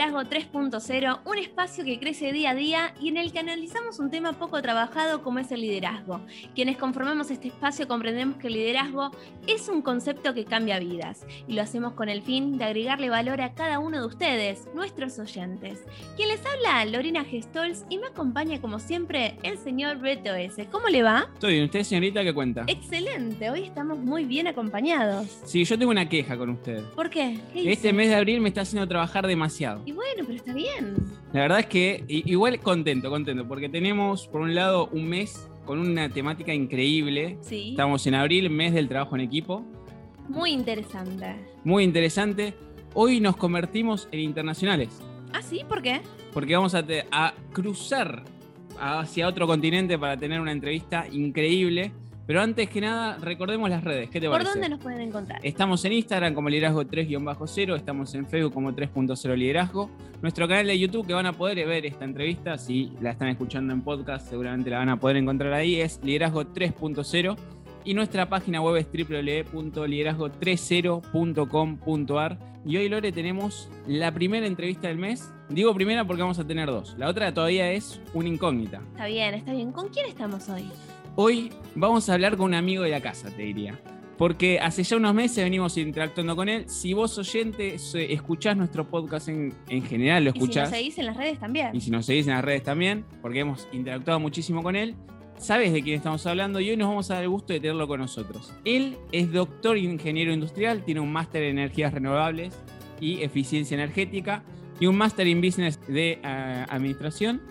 Liderazgo 3.0, un espacio que crece día a día y en el que analizamos un tema poco trabajado como es el liderazgo. Quienes conformamos este espacio comprendemos que el liderazgo es un concepto que cambia vidas y lo hacemos con el fin de agregarle valor a cada uno de ustedes, nuestros oyentes. Quien les habla, Lorena Gestols, y me acompaña como siempre el señor Beto S. ¿Cómo le va? Estoy bien, ¿usted señorita qué cuenta? Excelente, hoy estamos muy bien acompañados. Sí, yo tengo una queja con usted. ¿Por qué? este mes de abril me está haciendo trabajar demasiado. Y bueno, pero está bien. La verdad es que igual contento, contento, porque tenemos por un lado un mes con una temática increíble. Sí. Estamos en abril, mes del trabajo en equipo. Muy interesante. Muy interesante. Hoy nos convertimos en internacionales. ¿Ah, sí? ¿Por qué? Porque vamos a, a cruzar hacia otro continente para tener una entrevista increíble pero antes que nada, recordemos las redes. ¿Qué te ¿Por parece? dónde nos pueden encontrar? Estamos en Instagram como liderazgo 3-0, estamos en Facebook como 3.0 liderazgo. Nuestro canal de YouTube que van a poder ver esta entrevista, si la están escuchando en podcast, seguramente la van a poder encontrar ahí, es liderazgo 3.0. Y nuestra página web es www.liderazgo30.com.ar. Y hoy, Lore, tenemos la primera entrevista del mes. Digo primera porque vamos a tener dos. La otra todavía es una incógnita. Está bien, está bien. ¿Con quién estamos hoy? Hoy vamos a hablar con un amigo de la casa, te diría. Porque hace ya unos meses venimos interactuando con él. Si vos oyente escuchás nuestro podcast en, general, lo escuchás. Y si nos seguís en las redes también. Y si nos seguís en las redes también, porque hemos interactuado muchísimo con él. Sabes de quién estamos hablando y hoy nos vamos a dar el gusto de tenerlo con nosotros. Él es doctor ingeniero industrial, tiene un máster en energías renovables y eficiencia energética y un máster en business de eh, administración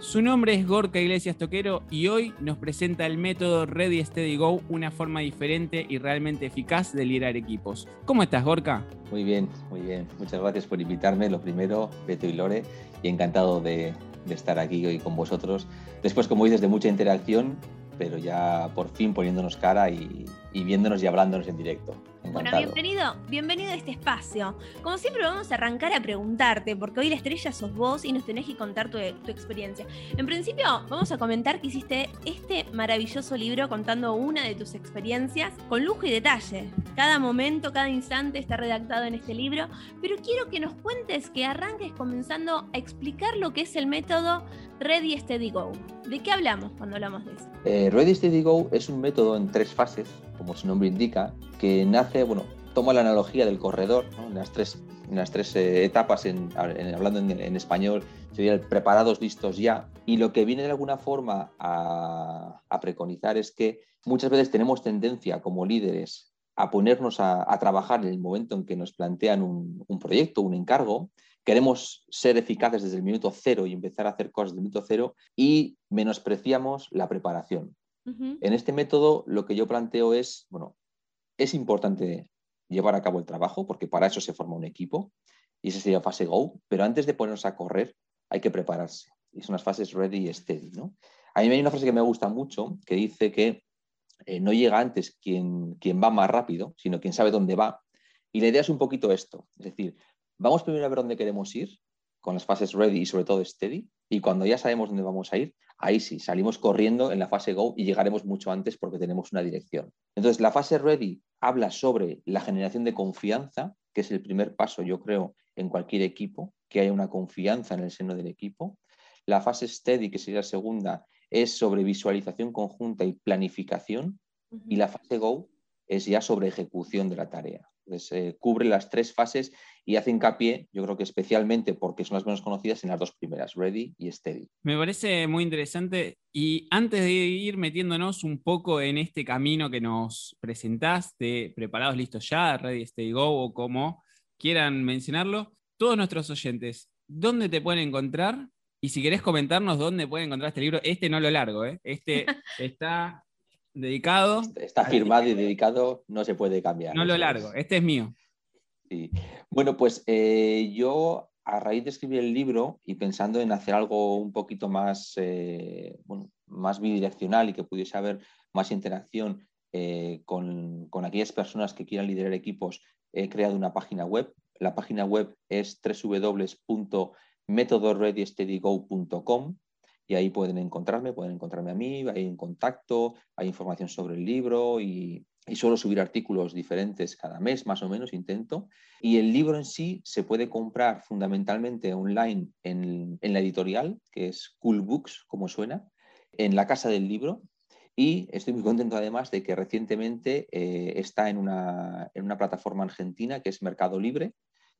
su nombre es Gorka Iglesias Toquero y hoy nos presenta el método Ready Steady Go, una forma diferente y realmente eficaz de liderar equipos. ¿Cómo estás, Gorka? Muy bien, muy bien. Muchas gracias por invitarme. Lo primero, Beto y Lore, y encantado de, estar aquí hoy con vosotros. Después, como dices, de mucha interacción, pero ya por fin poniéndonos cara y, y viéndonos y hablándonos en directo. Bueno, bienvenido, bienvenido a este espacio. Como siempre vamos a arrancar a preguntarte, porque hoy la estrella sos vos y nos tenés que contar tu, experiencia. En principio, vamos a comentar que hiciste este maravilloso libro contando una de tus experiencias con lujo y detalle. Cada momento, cada instante está redactado en este libro, pero quiero que nos cuentes, que arranques comenzando a explicar lo que es el método Ready Steady Go. ¿De qué hablamos cuando hablamos de eso? Eh, Ready Steady Go es un método en tres fases como su nombre indica, que nace, bueno, toma la analogía del corredor, en las tres, en las tres eh, etapas, en, hablando en, español, sería el preparados, listos ya, y lo que viene de alguna forma a, preconizar es que muchas veces tenemos tendencia como líderes a ponernos a, trabajar en el momento en que nos plantean un, un proyecto, un encargo, queremos ser eficaces desde el minuto cero y empezar a hacer cosas desde el minuto cero y menospreciamos la preparación. En este método lo que yo planteo es, bueno, es importante llevar a cabo el trabajo porque para eso se forma un equipo y esa sería fase go, pero antes de ponernos a correr hay que prepararse y son las fases ready y steady. ¿no? A mí hay una frase que me gusta mucho que dice que eh, no llega antes quien, quien va más rápido, sino quien sabe dónde va. Y la idea es un poquito esto, es decir, vamos primero a ver dónde queremos ir con las fases ready y sobre todo steady, y cuando ya sabemos dónde vamos a ir, ahí sí, salimos corriendo en la fase go y llegaremos mucho antes porque tenemos una dirección. Entonces, la fase ready habla sobre la generación de confianza, que es el primer paso, yo creo, en cualquier equipo, que haya una confianza en el seno del equipo. La fase steady, que sería la segunda, es sobre visualización conjunta y planificación. Y la fase go es ya sobre ejecución de la tarea. Entonces, eh, cubre las tres fases y hace hincapié, yo creo que especialmente porque son las menos conocidas, en las dos primeras, Ready y Steady. Me parece muy interesante y antes de ir metiéndonos un poco en este camino que nos presentaste, preparados, listos ya, Ready, Steady, Go o como quieran mencionarlo, todos nuestros oyentes, ¿dónde te pueden encontrar? Y si querés comentarnos dónde pueden encontrar este libro, este no lo largo, ¿eh? este está dedicado. Está firmado y dedicado, no se puede cambiar. No lo largo, este es mío. Sí. Bueno, pues eh, yo a raíz de escribir el libro y pensando en hacer algo un poquito más, eh, más bidireccional y que pudiese haber más interacción eh, con, con, aquellas personas que quieran liderar equipos, he creado una página web. La página web es www.methodorediesteadygo.com y ahí pueden encontrarme, pueden encontrarme a mí, hay en contacto, hay información sobre el libro y, y suelo subir artículos diferentes cada mes, más o menos, intento. Y el libro en sí se puede comprar fundamentalmente online en, en la editorial, que es Cool Books, como suena, en la casa del libro. Y estoy muy contento además de que recientemente eh, está en una, en una plataforma argentina que es Mercado Libre,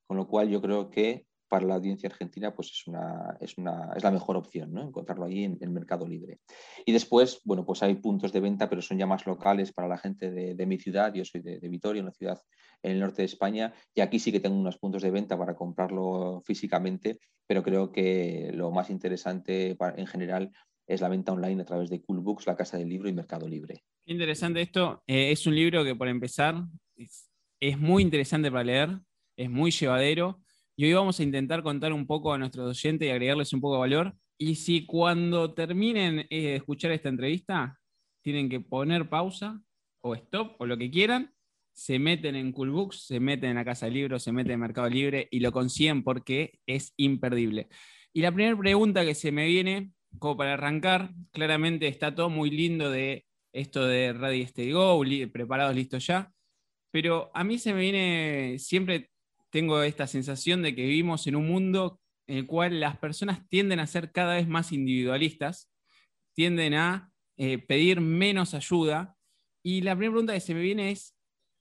con lo cual yo creo que para la audiencia argentina, pues es, una, es, una, es la mejor opción, ¿no? Encontrarlo ahí en el mercado libre. Y después, bueno, pues hay puntos de venta, pero son ya más locales para la gente de, mi ciudad. Yo soy de, Vitoria, una ciudad en el norte de España, y aquí sí que tengo unos puntos de venta para comprarlo físicamente, pero creo que lo más interesante en general es la venta online a través de Cool Books, la Casa del Libro y Mercado Libre. Qué interesante esto. Eh, es un libro que, por empezar, es muy interesante para leer, es muy llevadero y hoy vamos a intentar contar un poco a nuestros oyentes y agregarles un poco de valor. Y si cuando terminen eh, de escuchar esta entrevista, tienen que poner pausa o stop o lo que quieran, se meten en Coolbooks, se meten en la Casa de Libros, se meten en Mercado Libre y lo consiguen porque es imperdible. Y la primera pregunta que se me viene, como para arrancar, claramente está todo muy lindo de esto de Ready Steady Go, preparados, listos ya, pero a mí se me viene siempre tengo esta sensación de que vivimos en un mundo en el cual las personas tienden a ser cada vez más individualistas, tienden a eh, pedir menos ayuda. Y la primera pregunta que se me viene es,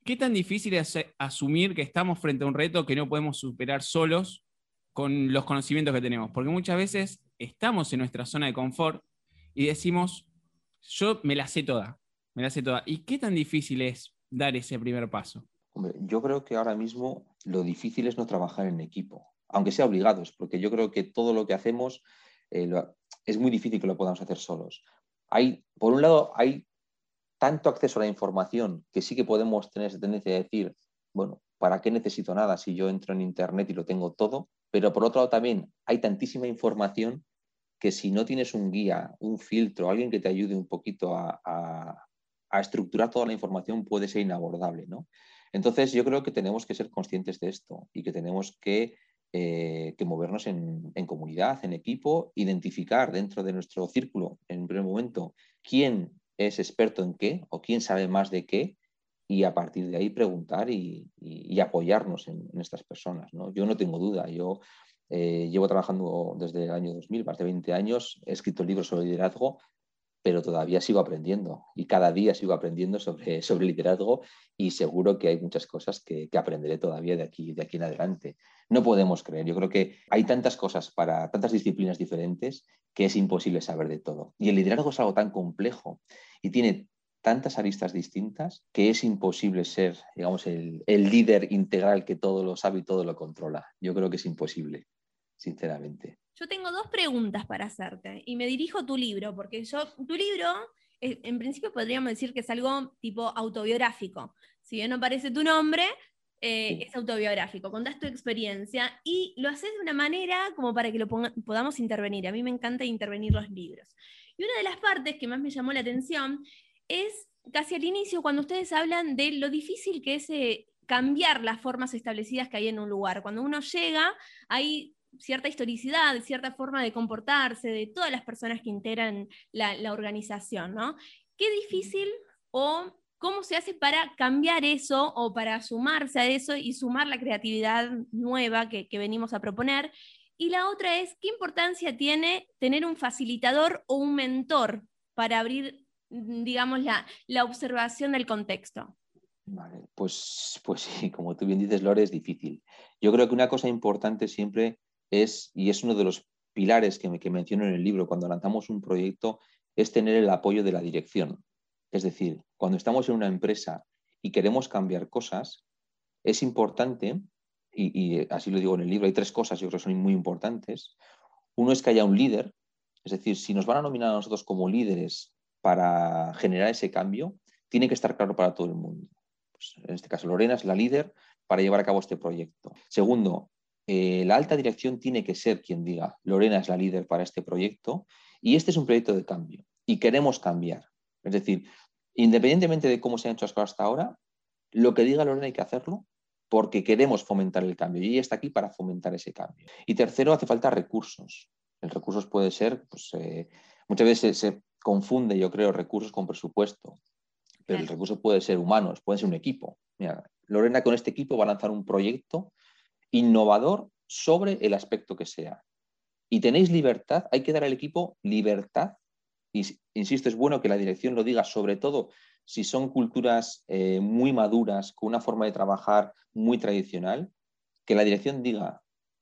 ¿qué tan difícil es asumir que estamos frente a un reto que no podemos superar solos con los conocimientos que tenemos? Porque muchas veces estamos en nuestra zona de confort y decimos, yo me la sé toda, me la sé toda. ¿Y qué tan difícil es dar ese primer paso? Hombre, yo creo que ahora mismo lo difícil es no trabajar en equipo, aunque sea obligados, porque yo creo que todo lo que hacemos eh, es muy difícil que lo podamos hacer solos. Hay, por un lado, hay tanto acceso a la información que sí que podemos tener esa tendencia de decir, bueno, ¿para qué necesito nada si yo entro en Internet y lo tengo todo? Pero por otro lado también hay tantísima información que si no tienes un guía, un filtro, alguien que te ayude un poquito a, a, a estructurar toda la información puede ser inabordable, ¿no? Entonces, yo creo que tenemos que ser conscientes de esto y que tenemos que, eh, que movernos en, comunidad, en equipo, identificar dentro de nuestro círculo, en un primer momento, quién es experto en qué o quién sabe más de qué y a partir de ahí preguntar y, apoyarnos en, en, estas personas. ¿no? Yo no tengo duda, yo eh, llevo trabajando desde el año 2000, más de 20 años, he escrito libros sobre liderazgo, pero todavía sigo aprendiendo y cada día sigo aprendiendo sobre, sobre liderazgo y seguro que hay muchas cosas que, que, aprenderé todavía de aquí, de aquí en adelante. No podemos creer, yo creo que hay tantas cosas para tantas disciplinas diferentes que es imposible saber de todo. Y el liderazgo es algo tan complejo y tiene tantas aristas distintas que es imposible ser, digamos, el, el líder integral que todo lo sabe y todo lo controla. Yo creo que es imposible, sinceramente. Yo tengo dos preguntas para hacerte y me dirijo a tu libro, porque yo, tu libro, en principio podríamos decir que es algo tipo autobiográfico. Si bien no aparece tu nombre, eh, es autobiográfico, contás tu experiencia y lo haces de una manera como para que lo ponga, podamos intervenir. A mí me encanta intervenir los libros. Y una de las partes que más me llamó la atención es casi al inicio, cuando ustedes hablan de lo difícil que es eh, cambiar las formas establecidas que hay en un lugar. Cuando uno llega, hay cierta historicidad, cierta forma de comportarse de todas las personas que integran la, la organización, ¿no? Qué difícil o cómo se hace para cambiar eso o para sumarse a eso y sumar la creatividad nueva que, que, venimos a proponer. Y la otra es, ¿qué importancia tiene tener un facilitador o un mentor para abrir, digamos, la, la observación del contexto? Vale, pues, pues sí, como tú bien dices, Lore, es difícil. Yo creo que una cosa importante siempre es, y es uno de los pilares que, me, que menciono en el libro cuando lanzamos un proyecto, es tener el apoyo de la dirección. Es decir, cuando estamos en una empresa y queremos cambiar cosas, es importante, y, y, así lo digo en el libro, hay tres cosas yo creo que son muy importantes. Uno es que haya un líder, es decir, si nos van a nominar a nosotros como líderes para generar ese cambio, tiene que estar claro para todo el mundo. Pues en este caso, Lorena es la líder para llevar a cabo este proyecto. Segundo, eh, la alta dirección tiene que ser quien diga, Lorena es la líder para este proyecto y este es un proyecto de cambio y queremos cambiar. Es decir, independientemente de cómo se han hecho las cosas hasta ahora, lo que diga Lorena hay que hacerlo porque queremos fomentar el cambio y ella está aquí para fomentar ese cambio. Y tercero, hace falta recursos. El recursos puede ser, pues, eh, muchas veces se, confunde, yo creo, recursos con presupuesto, pero el recurso puede ser humanos, puede ser un equipo. Mira, Lorena con este equipo va a lanzar un proyecto innovador sobre el aspecto que sea. Y tenéis libertad, hay que dar al equipo libertad. Y insisto, es bueno que la dirección lo diga, sobre todo si son culturas eh, muy maduras, con una forma de trabajar muy tradicional, que la dirección diga,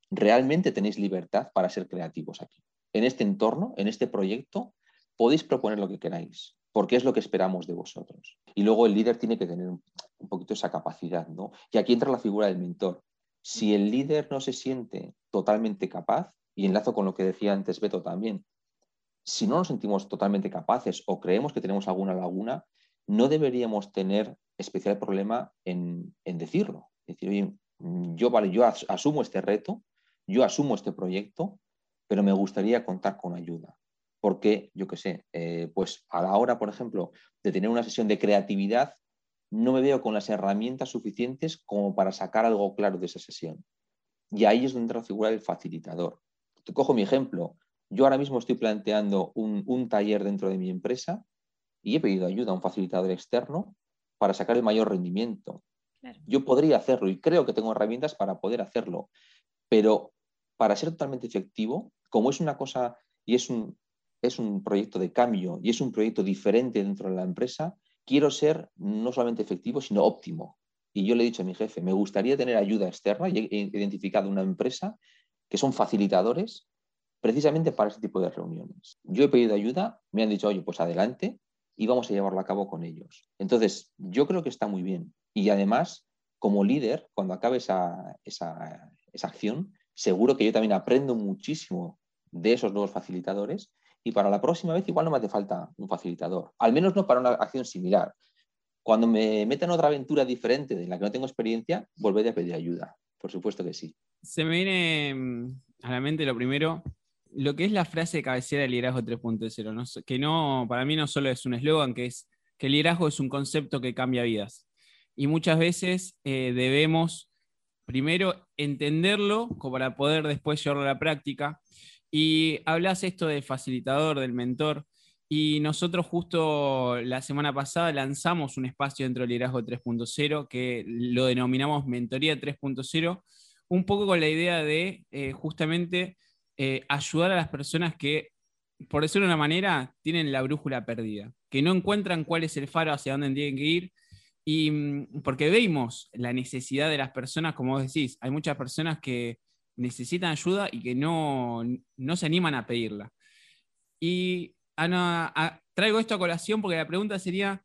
realmente tenéis libertad para ser creativos aquí. En este entorno, en este proyecto, podéis proponer lo que queráis, porque es lo que esperamos de vosotros. Y luego el líder tiene que tener un poquito esa capacidad, ¿no? Y aquí entra la figura del mentor. Si el líder no se siente totalmente capaz, y enlazo con lo que decía antes Beto también, si no nos sentimos totalmente capaces o creemos que tenemos alguna laguna, no deberíamos tener especial problema en, decirlo. decir, oye, yo, vale, yo asumo este reto, yo asumo este proyecto, pero me gustaría contar con ayuda. Porque, yo qué sé, eh, pues a la hora, por ejemplo, de tener una sesión de creatividad, no me veo con las herramientas suficientes como para sacar algo claro de esa sesión. Y ahí es donde entra la figura del facilitador. Te cojo mi ejemplo. Yo ahora mismo estoy planteando un, un taller dentro de mi empresa y he pedido ayuda a un facilitador externo para sacar el mayor rendimiento. Yo podría hacerlo y creo que tengo herramientas para poder hacerlo, pero para ser totalmente efectivo, como es una cosa y es un, es un proyecto de cambio y es un proyecto diferente dentro de la empresa, quiero ser no solamente efectivo, sino óptimo. Y yo le he dicho a mi jefe, me gustaría tener ayuda externa y he identificado una empresa que son facilitadores precisamente para ese tipo de reuniones. Yo he pedido ayuda, me han dicho, oye, pues adelante, y vamos a llevarlo a cabo con ellos. Entonces, yo creo que está muy bien. Y además, como líder, cuando acabe esa, esa, acción, seguro que yo también aprendo muchísimo de esos nuevos facilitadores y para la próxima vez igual no me hace falta un facilitador, al menos no para una acción similar. Cuando me meta en otra aventura diferente de la que no tengo experiencia, volveré a pedir ayuda, por supuesto que sí. Se me viene mm, a la mente lo primero, lo que es la frase de cabecera del liderazgo 3.0, que no, para mí no solo es un eslogan, que es que el liderazgo es un concepto que cambia vidas. Y muchas veces eh, debemos primero entenderlo para poder después llevarlo a la práctica. Y hablas esto de facilitador, del mentor, y nosotros justo la semana pasada lanzamos un espacio dentro del liderazgo 3.0 que lo denominamos Mentoría 3.0, un poco con la idea de eh, justamente eh, ayudar a las personas que, por decirlo de una manera, tienen la brújula perdida, que no encuentran cuál es el faro hacia dónde tienen que ir. Y mm, porque vemos la necesidad de las personas, como vos decís, hay muchas personas que necesitan ayuda y que no, se animan a pedirla. Y Ana, traigo esto a colación porque la pregunta sería,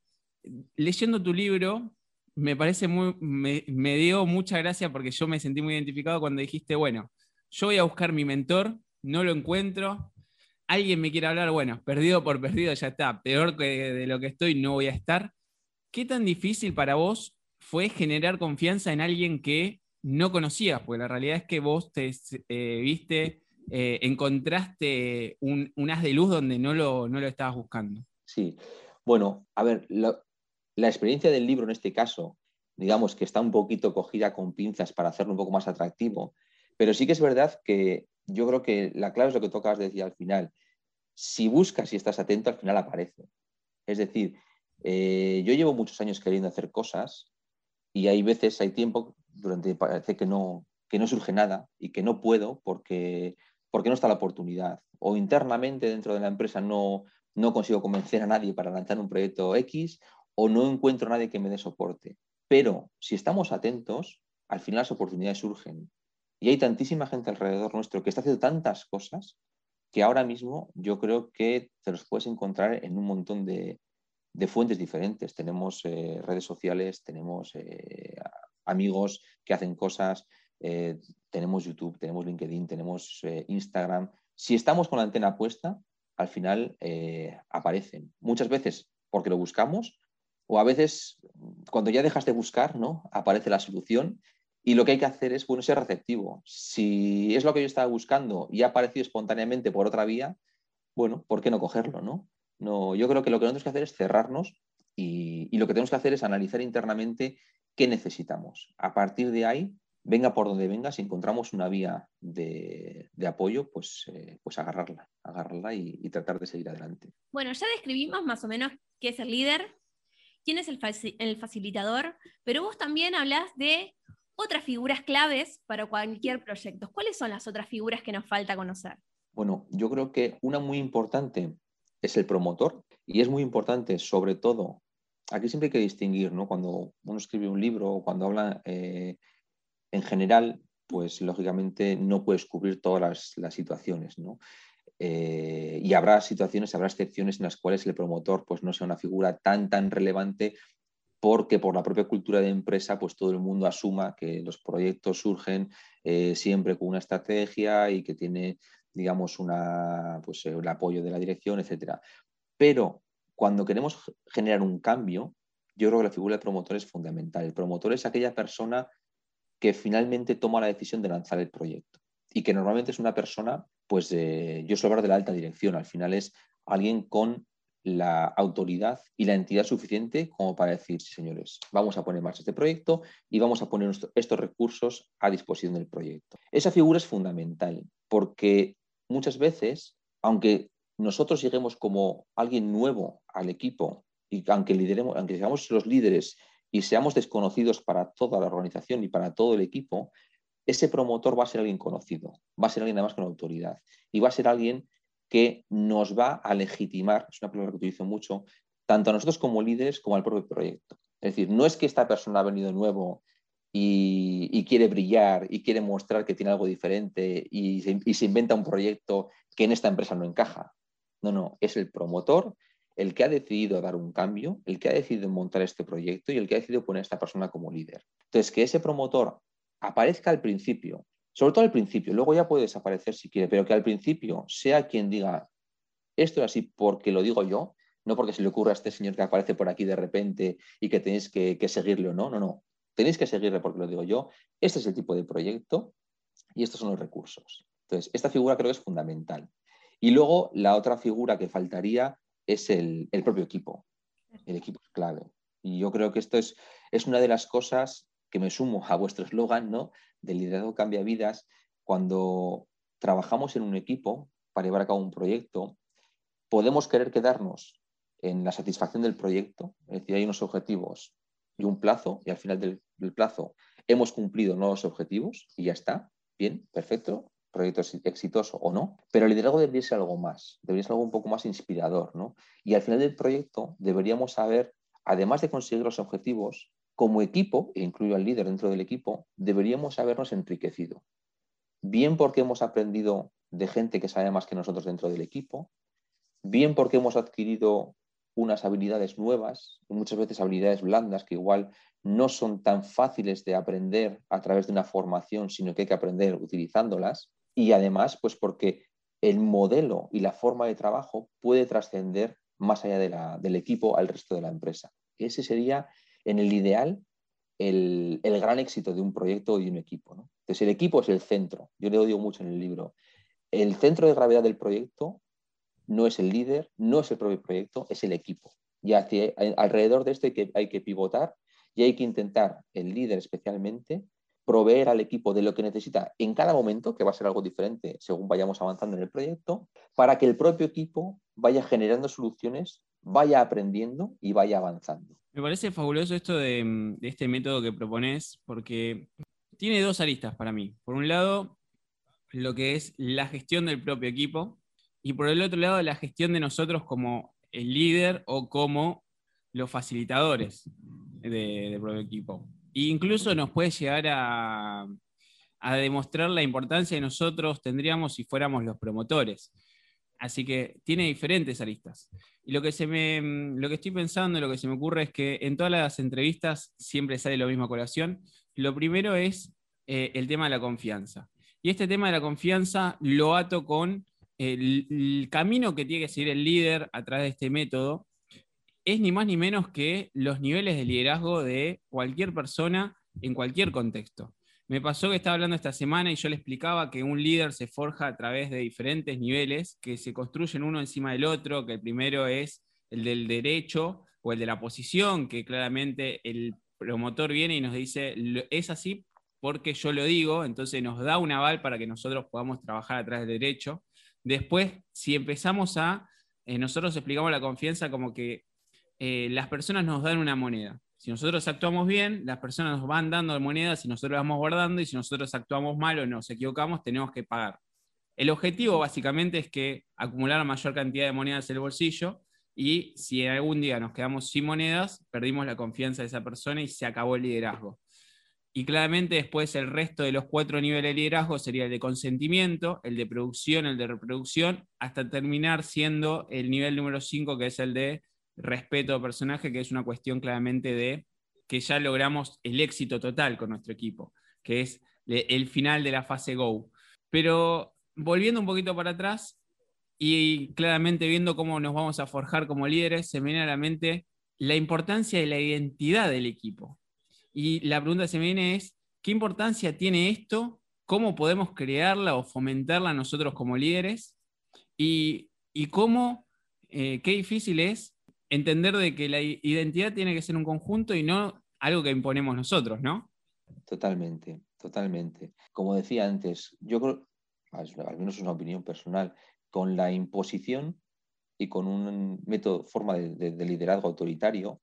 leyendo tu libro, me parece muy, me, me, dio mucha gracia porque yo me sentí muy identificado cuando dijiste, bueno, yo voy a buscar mi mentor, no lo encuentro, alguien me quiere hablar, bueno, perdido por perdido ya está, peor que de lo que estoy no voy a estar. ¿Qué tan difícil para vos fue generar confianza en alguien que no conocías? Porque la realidad es que vos te eh, viste, eh, encontraste un, haz de luz donde no lo, no lo estabas buscando. Sí, bueno, a ver, la experiencia del libro en este caso, digamos que está un poquito cogida con pinzas para hacerlo un poco más atractivo, pero sí que es verdad que yo creo que la clave es lo que tocas de decir al final. Si buscas y estás atento, al final aparece. Es decir, eh, yo llevo muchos años queriendo hacer cosas y hay veces, hay tiempo durante parece que no, que no surge nada y que no puedo porque, porque no está la oportunidad. O internamente dentro de la empresa no, no consigo convencer a nadie para lanzar un proyecto X o no encuentro a nadie que me dé soporte. Pero si estamos atentos, al final las oportunidades surgen. Y hay tantísima gente alrededor nuestro que está haciendo tantas cosas que ahora mismo yo creo que te los puedes encontrar en un montón de, fuentes diferentes. Tenemos eh, redes sociales, tenemos eh, amigos que hacen cosas, eh, tenemos YouTube, tenemos LinkedIn, tenemos Instagram. Si estamos con la antena puesta, al final aparecen. Muchas veces porque lo buscamos o a veces cuando ya dejas de buscar, ¿no? Aparece la solución y lo que hay que hacer es bueno, ser receptivo. Si es lo que yo estaba buscando y ha aparecido espontáneamente por otra vía, bueno, ¿por qué no cogerlo? No? No, yo creo que lo que tenemos que hacer es cerrarnos y, lo que tenemos que hacer es analizar internamente qué necesitamos. A partir de ahí, venga por donde venga, si encontramos una vía de, apoyo, pues, eh, pues agarrarla, agarrarla y, tratar de seguir adelante. Bueno, ya describimos más o menos qué es el líder, quién es el, el facilitador, pero vos también hablas de otras figuras claves para cualquier proyecto. ¿Cuáles son las otras figuras que nos falta conocer? Bueno, yo creo que una muy importante es el promotor y es muy importante sobre todo, aquí siempre hay que distinguir, ¿no? Cuando uno escribe un libro o cuando habla eh, en general, pues lógicamente no puedes cubrir todas las, situaciones, ¿no? Eh, y habrá situaciones, habrá excepciones en las cuales el promotor pues, no sea una figura tan, tan relevante porque por la propia cultura de empresa, pues todo el mundo asuma que los proyectos surgen eh, siempre con una estrategia y que tiene, digamos, una, pues, el apoyo de la dirección, etc. Pero cuando queremos generar un cambio, yo creo que la figura del promotor es fundamental. El promotor es aquella persona que finalmente toma la decisión de lanzar el proyecto y que normalmente es una persona, pues yo suelo hablar de la alta dirección, al final es alguien con la autoridad y la entidad suficiente como para decir, señores, vamos a poner en marcha este proyecto y vamos a poner estos recursos a disposición del proyecto. Esa figura es fundamental porque muchas veces, aunque nosotros lleguemos como alguien nuevo al equipo y aunque lideremos, aunque seamos los líderes y seamos desconocidos para toda la organización y para todo el equipo, ese promotor va a ser alguien conocido, va a ser alguien además con autoridad y va a ser alguien que nos va a legitimar, es una palabra que utilizo mucho, tanto a nosotros como líderes como al propio proyecto. Es decir, no es que esta persona ha venido nuevo y, quiere brillar y quiere mostrar que tiene algo diferente y se inventa un proyecto que en esta empresa no encaja. No, no, es el promotor el que ha decidido dar un cambio, el que ha decidido montar este proyecto y el que ha decidido poner a esta persona como líder. Entonces, que ese promotor aparezca al principio, sobre todo al principio, luego ya puede desaparecer si quiere, pero que al principio sea quien diga, esto es así porque lo digo yo, no porque se le ocurra a este señor que aparece por aquí de repente y que tenéis que, que seguirle o no, no, no. Tenéis que seguirle porque lo digo yo. Este es el tipo de proyecto y estos son los recursos. Entonces, esta figura creo que es fundamental. Y luego la otra figura que faltaría es el, propio equipo. El equipo es clave. Y yo creo que esto es, es una de las cosas que me sumo a vuestro eslogan, ¿no? Del liderazgo cambia vidas. Cuando trabajamos en un equipo para llevar a cabo un proyecto, podemos querer quedarnos en la satisfacción del proyecto, es decir, hay unos objetivos y un plazo, y al final del plazo hemos cumplido nuevos objetivos y ya está, bien, perfecto, proyecto exitoso o no, pero el liderazgo debería ser algo más, debería ser algo un poco más inspirador, ¿no? Y al final del proyecto deberíamos saber, además de conseguir los objetivos, como equipo, e incluyo al líder dentro del equipo, deberíamos habernos enriquecido. Bien porque hemos aprendido de gente que sabe más que nosotros dentro del equipo, bien porque hemos adquirido unas habilidades nuevas, muchas veces habilidades blandas que igual no son tan fáciles de aprender a través de una formación, sino que hay que aprender utilizándolas y además, pues porque el modelo y la forma de trabajo puede trascender más allá del equipo al resto de la empresa. Ese sería, en el ideal, el, gran éxito de un proyecto y un equipo. Entonces, el equipo es el centro. Yo le digo mucho en el libro. El centro de gravedad del proyecto no es el líder, no es el propio proyecto, es el equipo. Y alrededor de esto hay que, hay que pivotar y hay que intentar, el líder especialmente, proveer al equipo de lo que necesita en cada momento, que va a ser algo diferente según vayamos avanzando en el proyecto, para que el propio equipo vaya generando soluciones, vaya aprendiendo y vaya avanzando. Me parece fabuloso esto de, este método que propones, porque tiene dos aristas para mí. Por un lado, lo que es la gestión del propio equipo, y por el otro lado, la gestión de nosotros como el líder o como los facilitadores del propio equipo incluso nos puede llegar a, demostrar la importancia que nosotros tendríamos si fuéramos los promotores. Así que tiene diferentes aristas. Y lo que, se me, lo que estoy pensando, lo que se me ocurre es que en todas las entrevistas siempre sale lo mismo a colación. Lo primero es eh, el tema de la confianza. Y este tema de la confianza lo ato con el, camino que tiene que seguir el líder a través de este método, es ni más ni menos que los niveles de liderazgo de cualquier persona en cualquier contexto. Me pasó que estaba hablando esta semana y yo le explicaba que un líder se forja a través de diferentes niveles que se construyen uno encima del otro, que el primero es el del derecho o el de la posición, que claramente el promotor viene y nos dice, es así porque yo lo digo, entonces nos da un aval para que nosotros podamos trabajar a través del derecho. Después, si empezamos a, eh, nosotros explicamos la confianza como que eh, las personas nos dan una moneda. Si nosotros actuamos bien, las personas nos van dando monedas y nosotros las vamos guardando, y si nosotros actuamos mal o nos equivocamos, tenemos que pagar. El objetivo básicamente es que acumular la mayor cantidad de monedas en el bolsillo y si algún día nos quedamos sin monedas, perdimos la confianza de esa persona y se acabó el liderazgo. Y claramente después el resto de los cuatro niveles de liderazgo sería el de consentimiento, el de producción, el de reproducción, hasta terminar siendo el nivel número 5, que es el de respeto a personaje, que es una cuestión claramente de que ya logramos el éxito total con nuestro equipo, que es el final de la fase Go. Pero volviendo un poquito para atrás y claramente viendo cómo nos vamos a forjar como líderes, se me viene a la mente la importancia de la identidad del equipo. Y la pregunta que se me viene es, ¿qué importancia tiene esto? ¿Cómo podemos crearla o fomentarla nosotros como líderes? Y, cómo, eh, qué difícil es entender de que la identidad tiene que ser un conjunto y no algo que imponemos nosotros, ¿no? Totalmente, totalmente. Como decía antes, yo creo, al menos es una opinión personal, con la imposición y con un método, forma de, liderazgo autoritario,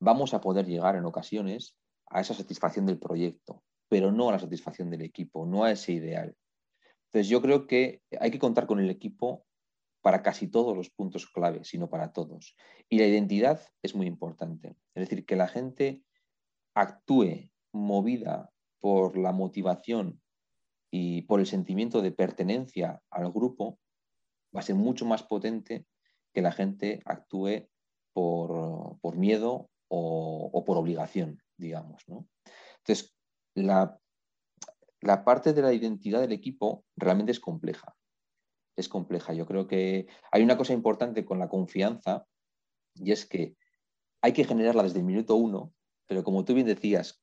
vamos a poder llegar en ocasiones a esa satisfacción del proyecto, pero no a la satisfacción del equipo, no a ese ideal. Entonces yo creo que hay que contar con el equipo para casi todos los puntos clave, sino para todos. Y la identidad es muy importante. Es decir, que la gente actúe movida por la motivación y por el sentimiento de pertenencia al grupo va a ser mucho más potente que la gente actúe por, miedo o, por obligación, digamos. Entonces, la, la parte de la identidad del equipo realmente es compleja. Es compleja. Yo creo que hay una cosa importante con la confianza y es que hay que generarla desde el minuto uno, pero como tú bien decías,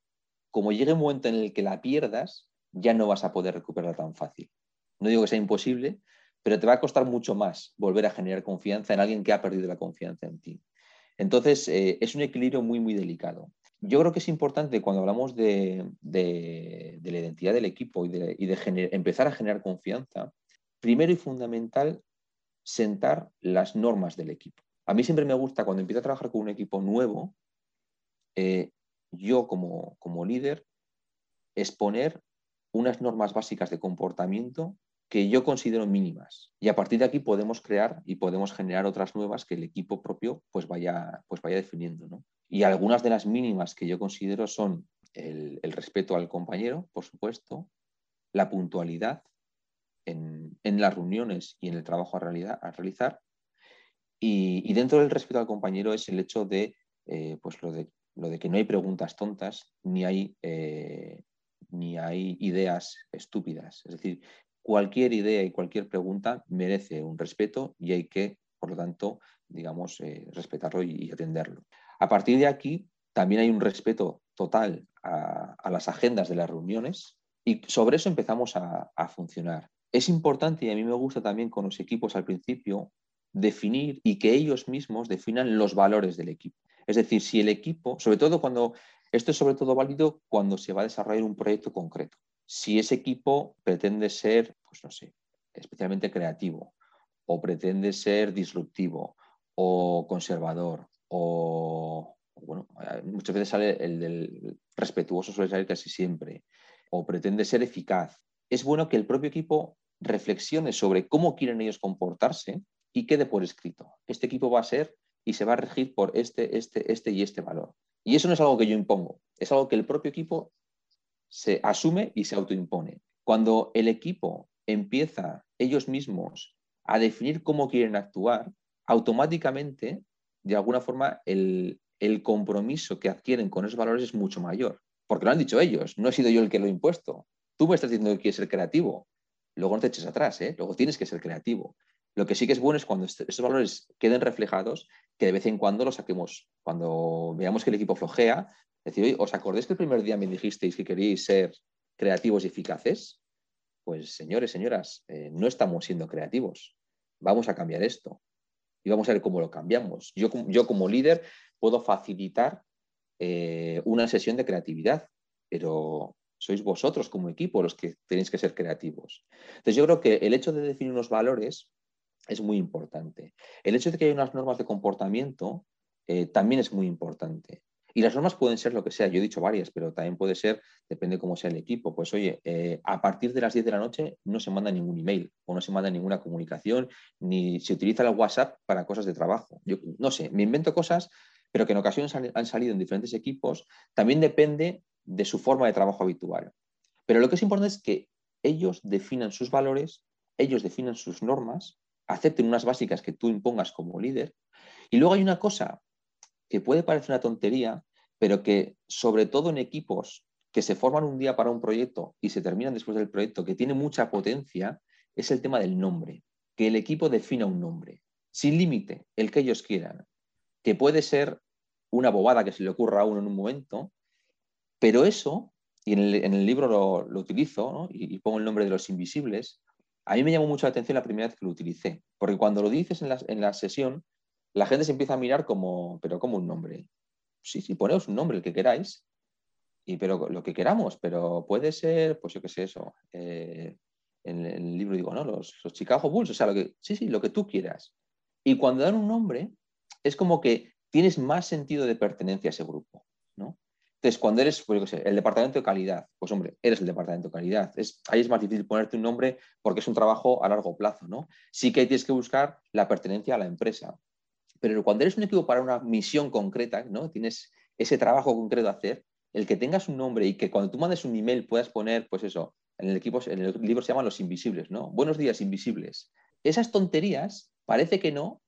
como llegue un momento en el que la pierdas, ya no vas a poder recuperarla tan fácil. No digo que sea imposible, pero te va a costar mucho más volver a generar confianza en alguien que ha perdido la confianza en ti. Entonces, eh, es un equilibrio muy, muy delicado. Yo creo que es importante cuando hablamos de, la identidad del equipo y de, empezar a generar confianza, primero y fundamental, sentar las normas del equipo. A mí siempre me gusta cuando empiezo a trabajar con un equipo nuevo, eh, yo como, como líder, exponer unas normas básicas de comportamiento que yo considero mínimas. Y a partir de aquí podemos crear y podemos generar otras nuevas que el equipo propio pues vaya, pues vaya definiendo. Y algunas de las mínimas que yo considero son el, respeto al compañero, por supuesto, la puntualidad en, las reuniones y en el trabajo a, realizar. Y, dentro del respeto al compañero es el hecho de, eh, pues lo de, lo de que no hay preguntas tontas ni hay, eh, ni hay ideas estúpidas. Es decir, cualquier idea y cualquier pregunta merece un respeto y hay que, por lo tanto, digamos, eh, respetarlo y, atenderlo. A partir de aquí, también hay un respeto total a, las agendas de las reuniones y sobre eso empezamos a funcionar. Es importante y a mí me gusta también con los equipos al principio definir y que ellos mismos definan los valores del equipo. Es decir, si el equipo, sobre todo cuando, esto es sobre todo válido cuando se va a desarrollar un proyecto concreto si ese equipo pretende ser, pues no sé, especialmente creativo, o pretende ser disruptivo, o conservador, o, bueno, muchas veces sale el del respetuoso, suele salir casi siempre, o pretende ser eficaz. Es bueno que el propio equipo reflexione sobre cómo quieren ellos comportarse y quede por escrito. Este equipo va a ser y se va a regir por este, este, este y este valor. Y eso no es algo que yo impongo, es algo que el propio equipo se asume y se autoimpone. Cuando el equipo empieza ellos mismos a definir cómo quieren actuar, automáticamente, de alguna forma, el, compromiso que adquieren con esos valores es mucho mayor. Porque lo han dicho ellos, no he sido yo el que lo he impuesto. Tú me estás diciendo que quieres ser creativo. Luego no te eches atrás, ¿eh? luego tienes que ser creativo. Lo que sí que es bueno es cuando esos valores queden reflejados, que de vez en cuando los saquemos. Cuando veamos que el equipo flojea, decir, ¿os acordáis que el primer día me dijisteis que queríais ser creativos y eficaces? Pues señores, señoras, eh, no estamos siendo creativos. Vamos a cambiar esto y vamos a ver cómo lo cambiamos. Yo, yo como líder puedo facilitar eh, una sesión de creatividad, pero sois vosotros como equipo los que tenéis que ser creativos. Entonces yo creo que el hecho de definir unos valores es muy importante. El hecho de que haya unas normas de comportamiento eh, también es muy importante. Y las normas pueden ser lo que sea, yo he dicho varias, pero también puede ser, depende cómo sea el equipo. Pues oye, eh, a partir de las 10 de la noche no se manda ningún email o no se manda ninguna comunicación, ni se utiliza el WhatsApp para cosas de trabajo. Yo no sé, me invento cosas, pero que en ocasiones han salido en diferentes equipos. También depende de su forma de trabajo habitual. Pero lo que es importante es que ellos definan sus valores, ellos definan sus normas, acepten unas básicas que tú impongas como líder. Y luego hay una cosa que puede parecer una tontería, pero que sobre todo en equipos que se forman un día para un proyecto y se terminan después del proyecto, que tiene mucha potencia, es el tema del nombre. Que el equipo defina un nombre, sin límite, el que ellos quieran, que puede ser una bobada que se le ocurra a uno en un momento, pero eso, y en el, libro lo, utilizo y, pongo el nombre de los invisibles, a mí me llamó mucho la atención la primera vez que lo utilicé, porque cuando lo dices en la, en la sesión, la gente se empieza a mirar como, pero como un nombre. Sí, sí, poneos un nombre, el que queráis, y pero lo que queramos, pero puede ser, pues yo qué sé, eso. Eh, en, el libro digo, ¿no? Los, Chicago Bulls, o sea, lo que, sí, sí, lo que tú quieras. Y cuando dan un nombre, es como que tienes más sentido de pertenencia a ese grupo, ¿no? Entonces, cuando eres, pues el departamento de calidad, pues hombre, eres el departamento de calidad. Es, ahí es más difícil ponerte un nombre porque es un trabajo a largo plazo, ¿no? Sí que tienes que buscar la pertenencia a la empresa. Pero cuando eres un equipo para una misión concreta, ¿no? Tienes ese trabajo concreto a hacer, el que tengas un nombre y que cuando tú mandes un email puedas poner, pues eso, en el, equipo, en el libro se llaman los invisibles, ¿no? Buenos días, invisibles. Esas tonterías, parece que no,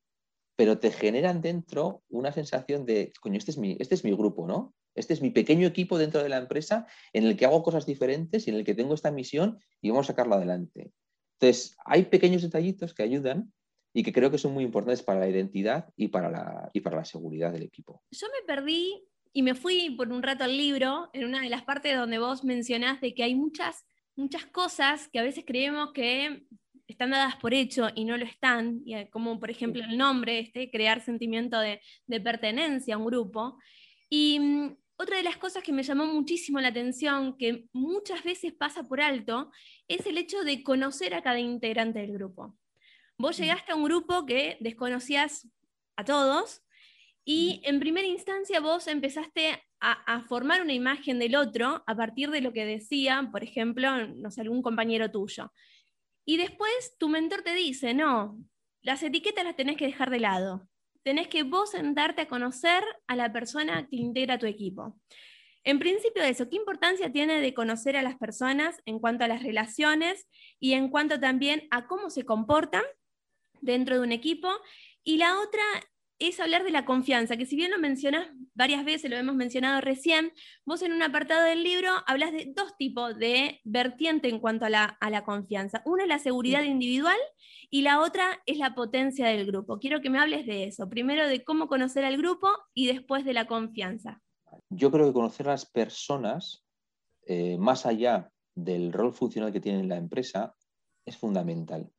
pero te generan dentro una sensación de, coño, este es mi, este es mi grupo, ¿no? Este es mi pequeño equipo dentro de la empresa en el que hago cosas diferentes y en el que tengo esta misión y vamos a sacarla adelante. Entonces, hay pequeños detallitos que ayudan y que creo que son muy importantes para la identidad y para la, y para la seguridad del equipo. Yo me perdí y me fui por un rato al libro, en una de las partes donde vos mencionás de que hay muchas, muchas cosas que a veces creemos que están dadas por hecho y no lo están, como por ejemplo el nombre, este, crear sentimiento de, de pertenencia a un grupo. Y mm, otra de las cosas que me llamó muchísimo la atención, que muchas veces pasa por alto, es el hecho de conocer a cada integrante del grupo. Vos llegaste a un grupo que desconocías a todos y en primera instancia vos empezaste a, formar una imagen del otro a partir de lo que decía, por ejemplo, no sé, algún compañero tuyo. Y después tu mentor te dice, no, las etiquetas las tenés que dejar de lado. Tenés que vos sentarte a conocer a la persona que integra tu equipo. En principio eso, ¿qué importancia tiene de conocer a las personas en cuanto a las relaciones y en cuanto también a cómo se comportan dentro de un equipo. Y la otra es hablar de la confianza, que si bien lo mencionas varias veces, lo hemos mencionado recién, vos en un apartado del libro hablas de dos tipos de vertiente en cuanto a la, a la confianza. Una es la seguridad individual y la otra es la potencia del grupo. Quiero que me hables de eso. Primero de cómo conocer al grupo y después de la confianza. Yo creo que conocer a las personas, eh, más allá del rol funcional que tienen en la empresa, es fundamental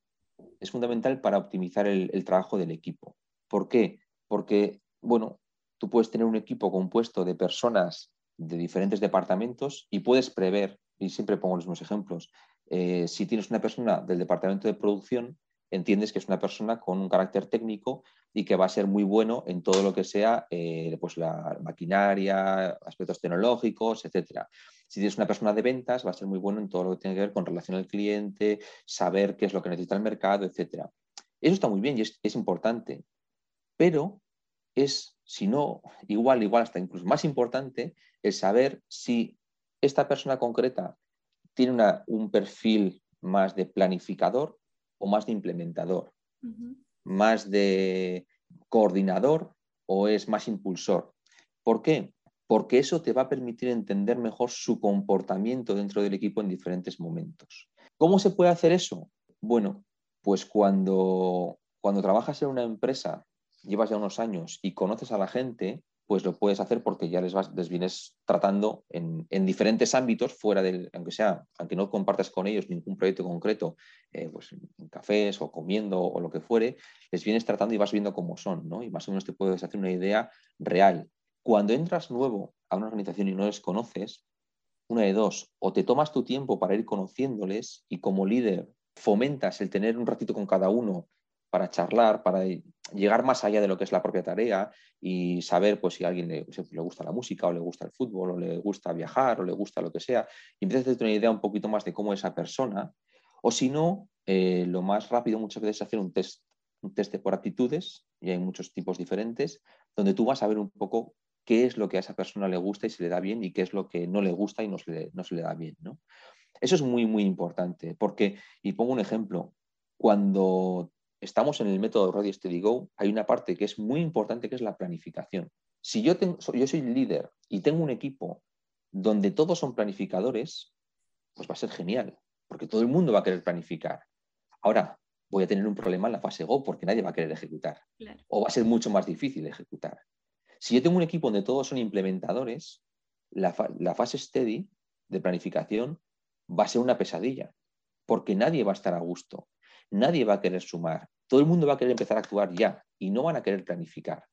es fundamental para optimizar el, trabajo del equipo. ¿Por qué? Porque, bueno, tú puedes tener un equipo compuesto de personas de diferentes departamentos y puedes prever, y siempre pongo los mismos ejemplos, eh, si tienes una persona del departamento de producción, entiendes que es una persona con un carácter técnico y que va a ser muy bueno en todo lo que sea eh, pues la maquinaria, aspectos tecnológicos, etcétera. Si tienes una persona de ventas, va a ser muy bueno en todo lo que tiene que ver con relación al cliente, saber qué es lo que necesita el mercado, etcétera. Eso está muy bien y es, importante, pero es, si no, igual, igual hasta incluso más importante, el saber si esta persona concreta tiene un perfil más de planificador o más de implementador, más de coordinador o es más impulsor. ¿Por qué? Porque eso te va a permitir entender mejor su comportamiento dentro del equipo en diferentes momentos. ¿Cómo se puede hacer eso? Bueno, pues cuando, cuando trabajas en una empresa, llevas ya unos años y conoces a la gente, pues lo puedes hacer porque ya les, vas, vienes tratando en, diferentes ámbitos, fuera del, aunque sea, aunque no compartas con ellos ningún proyecto concreto, eh, pues en cafés o comiendo o lo que fuere, les vienes tratando y vas viendo cómo son, ¿no? Y más o menos te puedes hacer una idea real. Cuando entras nuevo a una organización y no les conoces, una de dos, o te tomas tu tiempo para ir conociéndoles y como líder fomentas el tener un ratito con cada uno para charlar, para llegar más allá de lo que es la propia tarea y saber pues, si a alguien le, gusta la música o le gusta el fútbol o le gusta viajar o le gusta lo que sea, y empiezas a tener una idea un poquito más de cómo es esa persona, o si no, eh, lo más rápido muchas veces es hacer un test, un test por actitudes, y hay muchos tipos diferentes, donde tú vas a ver un poco qué es lo que a esa persona le gusta y se le da bien y qué es lo que no le gusta y no se le, no se le da bien. ¿no? Eso es muy, muy importante, porque, y pongo un ejemplo, cuando estamos en el método Ready Steady Go, hay una parte que es muy importante que es la planificación. Si yo, tengo, yo soy líder y tengo un equipo donde todos son planificadores, pues va a ser genial, porque todo el mundo va a querer planificar. Ahora, voy a tener un problema en la fase Go porque nadie va a querer ejecutar. O va a ser mucho más difícil ejecutar. Si yo tengo un equipo donde todos son implementadores, la, la fase steady de planificación va a ser una pesadilla, porque nadie va a estar a gusto nadie va a querer sumar. Todo el mundo va a querer empezar a actuar ya y no van a querer planificar.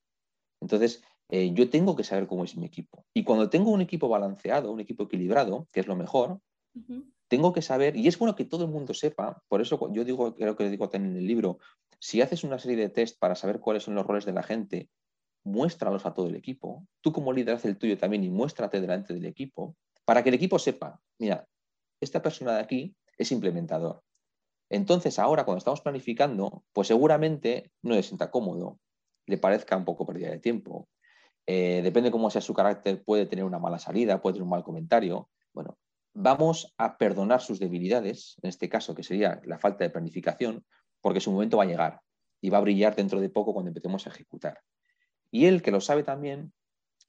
Entonces, eh, yo tengo que saber cómo es mi equipo. Y cuando tengo un equipo balanceado, un equipo equilibrado, que es lo mejor, tengo que saber, y es bueno que todo el mundo sepa, por eso yo digo, creo que digo también en el libro, si haces una serie de test para saber cuáles son los roles de la gente, muéstralos a todo el equipo. Tú como líder haz el tuyo también y muéstrate delante del equipo, para que el equipo sepa, mira, esta persona de aquí es implementador, entonces, ahora cuando estamos planificando, pues seguramente no le sienta cómodo, le parezca un poco pérdida de tiempo. Eh, depende cómo sea su carácter, puede tener una mala salida, puede tener un mal comentario. Bueno, vamos a perdonar sus debilidades, en este caso, que sería la falta de planificación, porque su momento va a llegar y va a brillar dentro de poco cuando empecemos a ejecutar. Y él, que lo sabe también,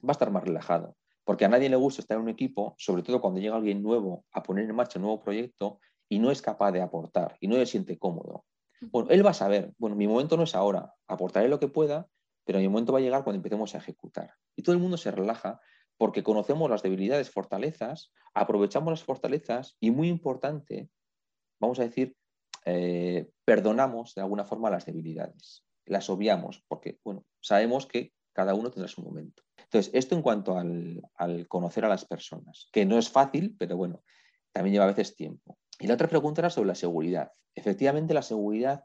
va a estar más relajado, porque a nadie le gusta estar en un equipo, sobre todo cuando llega alguien nuevo a poner en marcha un nuevo proyecto y no es capaz de aportar y no se siente cómodo. Bueno, él va a saber, bueno, mi momento no es ahora, aportaré lo que pueda, pero mi momento va a llegar cuando empecemos a ejecutar. Y todo el mundo se relaja porque conocemos las debilidades, fortalezas, aprovechamos las fortalezas y, muy importante, vamos a decir, eh, perdonamos de alguna forma las debilidades, las obviamos, porque, bueno, sabemos que cada uno tendrá su momento. Entonces, esto en cuanto al, al conocer a las personas, que no es fácil, pero bueno, también lleva a veces tiempo. Y la otra pregunta era sobre la seguridad. Efectivamente, la seguridad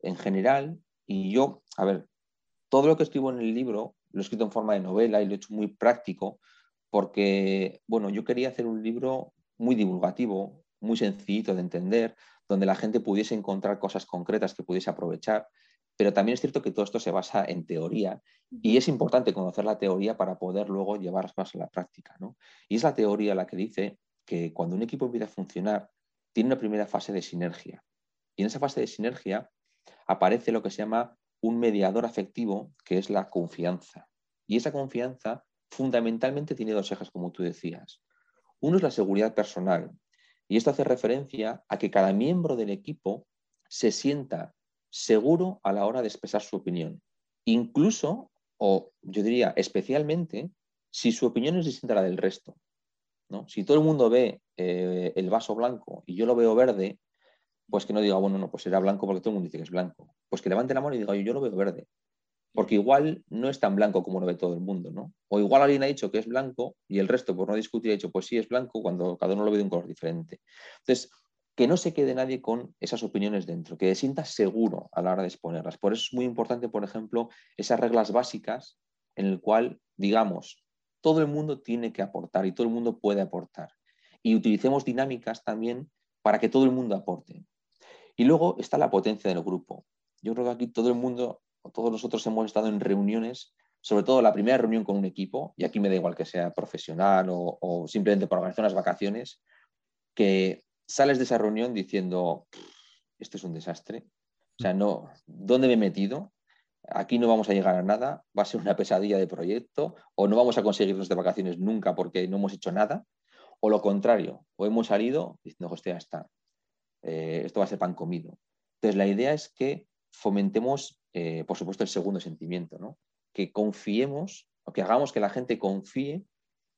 en general, y yo, a ver, todo lo que escribo en el libro lo he escrito en forma de novela y lo he hecho muy práctico, porque, bueno, yo quería hacer un libro muy divulgativo, muy sencillito de entender, donde la gente pudiese encontrar cosas concretas que pudiese aprovechar, pero también es cierto que todo esto se basa en teoría y es importante conocer la teoría para poder luego llevar más a la práctica. ¿no? Y es la teoría la que dice que cuando un equipo empieza a funcionar, tiene una primera fase de sinergia. Y en esa fase de sinergia aparece lo que se llama un mediador afectivo, que es la confianza. Y esa confianza fundamentalmente tiene dos ejes, como tú decías. Uno es la seguridad personal. Y esto hace referencia a que cada miembro del equipo se sienta seguro a la hora de expresar su opinión. Incluso, o yo diría especialmente, si su opinión es distinta a la del resto. Si todo el mundo ve eh, el vaso blanco y yo lo veo verde, pues que no diga, bueno, no, pues será blanco porque todo el mundo dice que es blanco. Pues que levante la mano y diga, yo lo veo verde. Porque igual no es tan blanco como lo ve todo el mundo, ¿no? O igual alguien ha dicho que es blanco y el resto, por no discutir, ha dicho, pues sí es blanco cuando cada uno lo ve de un color diferente. Entonces, que no se quede nadie con esas opiniones dentro, que se sienta seguro a la hora de exponerlas. Por eso es muy importante, por ejemplo, esas reglas básicas en el cual, digamos, todo el mundo tiene que aportar y todo el mundo puede aportar. Y utilicemos dinámicas también para que todo el mundo aporte. Y luego está la potencia del grupo. Yo creo que aquí todo el mundo, todos nosotros hemos estado en reuniones, sobre todo la primera reunión con un equipo, y aquí me da igual que sea profesional o, simplemente para organizar unas vacaciones, que sales de esa reunión diciendo, esto es un desastre. O sea, no, ¿dónde me he metido? Aquí no vamos a llegar a nada, va a ser una pesadilla de proyecto, o no vamos a conseguirnos de vacaciones nunca porque no hemos hecho nada, o lo contrario, o hemos salido diciendo, hostia, ya está, eh, esto va a ser pan comido. Entonces, la idea es que fomentemos, eh, por supuesto, el segundo sentimiento, ¿no? que confiemos, o que hagamos que la gente confíe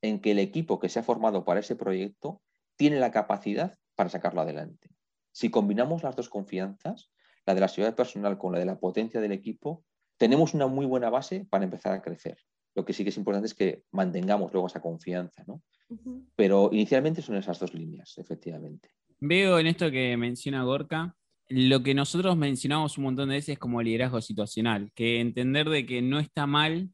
en que el equipo que se ha formado para ese proyecto tiene la capacidad para sacarlo adelante. Si combinamos las dos confianzas, la de la seguridad personal con la de la potencia del equipo, tenemos una muy buena base para empezar a crecer. Lo que sí que es importante es que mantengamos luego esa confianza, ¿no? Pero inicialmente son esas dos líneas, efectivamente. Veo en esto que menciona Gorka, lo que nosotros mencionamos un montón de veces como liderazgo situacional, que entender de que no está mal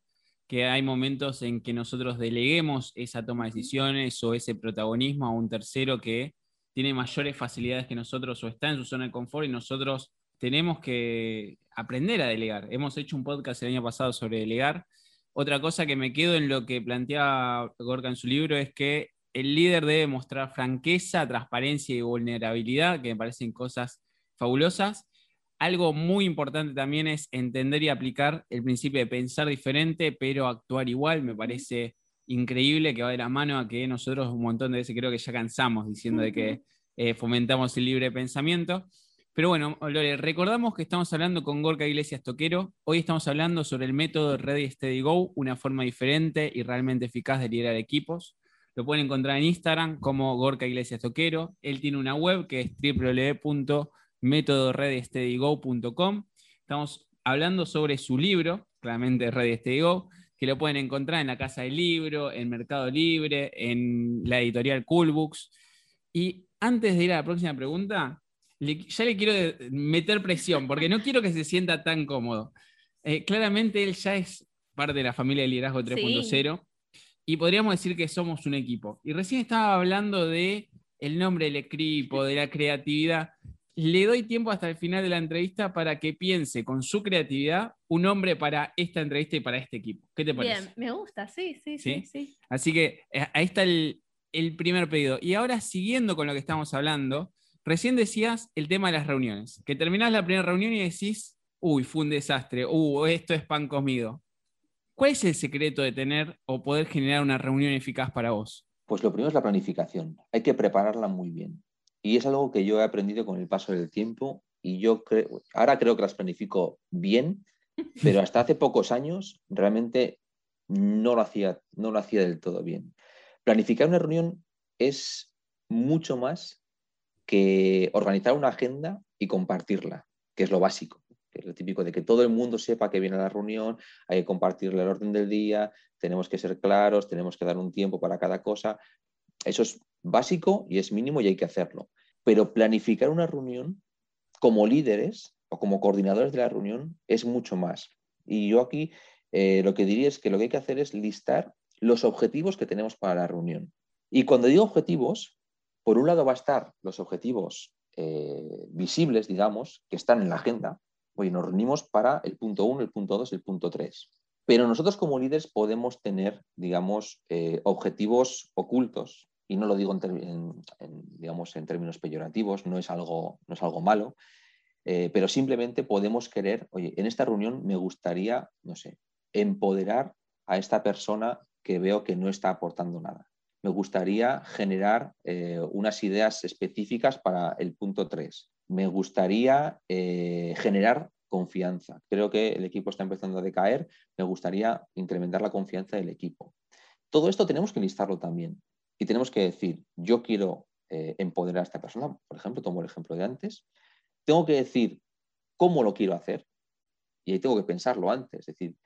que hay momentos en que nosotros deleguemos esa toma de decisiones o ese protagonismo a un tercero que tiene mayores facilidades que nosotros o está en su zona de confort y nosotros tenemos que aprender a delegar. Hemos hecho un podcast el año pasado sobre delegar. Otra cosa que me quedo en lo que plantea Gorka en su libro es que el líder debe mostrar franqueza, transparencia y vulnerabilidad, que me parecen cosas fabulosas. Algo muy importante también es entender y aplicar el principio de pensar diferente, pero actuar igual. Me parece increíble que va de la mano a que nosotros un montón de veces creo que ya cansamos diciendo de que eh, fomentamos el libre pensamiento. Pero bueno, Lore, recordamos que estamos hablando con Gorka Iglesias Toquero. Hoy estamos hablando sobre el método Ready Steady Go, una forma diferente y realmente eficaz de liderar equipos. Lo pueden encontrar en Instagram como Gorka Iglesias Toquero. Él tiene una web que es www.metodoreadysteadygo.com. Estamos hablando sobre su libro, claramente Ready Steady Go, que lo pueden encontrar en la Casa del Libro, en Mercado Libre, en la editorial Coolbooks. Y antes de ir a la próxima pregunta, ya le quiero meter presión, porque no quiero que se sienta tan cómodo. Eh, claramente él ya es parte de la familia de liderazgo 3.0 y podríamos decir que somos un equipo. Y recién estaba hablando de el nombre del equipo, de la creatividad. Le doy tiempo hasta el final de la entrevista para que piense con su creatividad un nombre para esta entrevista y para este equipo. ¿Qué te parece? Bien, me gusta, sí, sí, sí. sí, Así que eh, ahí está el, el primer pedido. Y ahora, siguiendo con lo que estamos hablando, recién decías el tema de las reuniones, que terminás la primera reunión y decís, uy, fue un desastre, uh, esto es pan comido. ¿Cuál es el secreto de tener o poder generar una reunión eficaz para vos? Pues lo primero es la planificación. Hay que prepararla muy bien. Y es algo que yo he aprendido con el paso del tiempo y yo creo, ahora creo que las planifico bien, pero hasta hace pocos años realmente no lo hacía, no lo hacía del todo bien. Planificar una reunión es mucho más que organizar una agenda y compartirla, que es lo básico que es lo típico de que todo el mundo sepa que viene a la reunión, hay que compartirle el orden del día, tenemos que ser claros, tenemos que dar un tiempo para cada cosa. Eso es básico y es mínimo y hay que hacerlo. Pero planificar una reunión como líderes o como coordinadores de la reunión es mucho más. Y yo aquí eh, lo que diría es que lo que hay que hacer es listar los objetivos que tenemos para la reunión. Y cuando digo objetivos, por un lado va a estar los objetivos eh, visibles, digamos, que están en la agenda, Hoy nos reunimos para el punto 1, el punto 2, el punto 3. Pero nosotros como líderes podemos tener, digamos, eh, objetivos ocultos, y no lo digo en, digamos, en términos peyorativos, no es algo, no es algo malo, eh, pero simplemente podemos querer, oye, en esta reunión me gustaría, no sé, empoderar a esta persona que veo que no está aportando nada. Me gustaría generar eh, unas ideas específicas para el punto 3 me gustaría eh, generar confianza. Creo que el equipo está empezando a decaer, me gustaría incrementar la confianza del equipo. Todo esto tenemos que listarlo también. Y tenemos que decir, yo quiero eh, empoderar a esta persona, por ejemplo, tomo el ejemplo de antes, tengo que decir cómo lo quiero hacer y ahí tengo que pensarlo antes, es decir,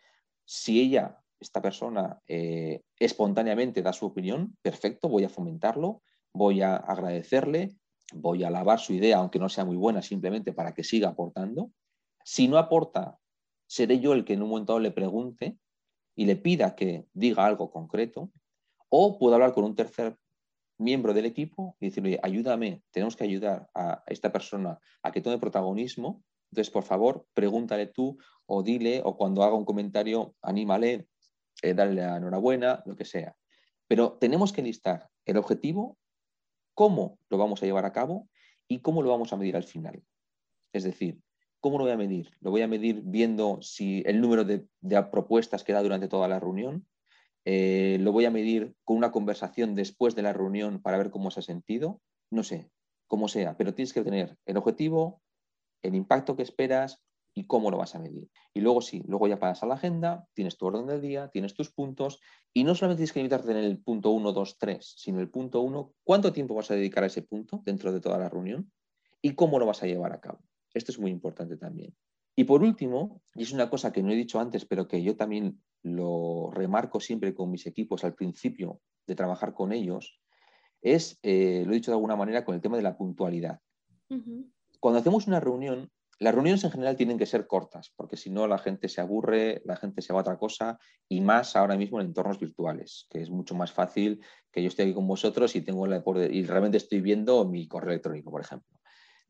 si ella, esta persona, eh, espontáneamente da su opinión, perfecto, voy a fomentarlo, voy a agradecerle, voy a alabar su idea, aunque no sea muy buena, simplemente para que siga aportando. Si no aporta, seré yo el que en un momento le pregunte y le pida que diga algo concreto, o puedo hablar con un tercer miembro del equipo y decirle, ayúdame, tenemos que ayudar a esta persona a que tome protagonismo, entonces por favor, pregúntale tú o dile, o cuando haga un comentario, anímale, eh, dale la enhorabuena, lo que sea. Pero tenemos que listar el objetivo cómo lo vamos a llevar a cabo y cómo lo vamos a medir al final. Es decir, ¿cómo lo voy a medir? Lo voy a medir viendo si el número de, propuestas que da durante toda la reunión. Eh, lo voy a medir con una conversación después de la reunión para ver cómo se ha sentido. No sé, cómo sea, pero tienes que tener el objetivo, el impacto que esperas, y cómo lo vas a medir. Y luego sí, luego ya pasas a la agenda, tienes tu orden del día, tienes tus puntos y no solamente tienes que limitarte en el punto 1, 2, 3, sino el punto 1, cuánto tiempo vas a dedicar a ese punto dentro de toda la reunión y cómo lo vas a llevar a cabo. Esto es muy importante también. Y por último, y es una cosa que no he dicho antes, pero que yo también lo remarco siempre con mis equipos al principio de trabajar con ellos, es, eh, lo he dicho de alguna manera, con el tema de la puntualidad. Cuando hacemos una reunión, las reuniones en general tienen que ser cortas, porque si no la gente se aburre, la gente se va a otra cosa, y más ahora mismo en entornos virtuales, que es mucho más fácil que yo esté aquí con vosotros y, tengo la, y realmente estoy viendo mi correo electrónico, por ejemplo.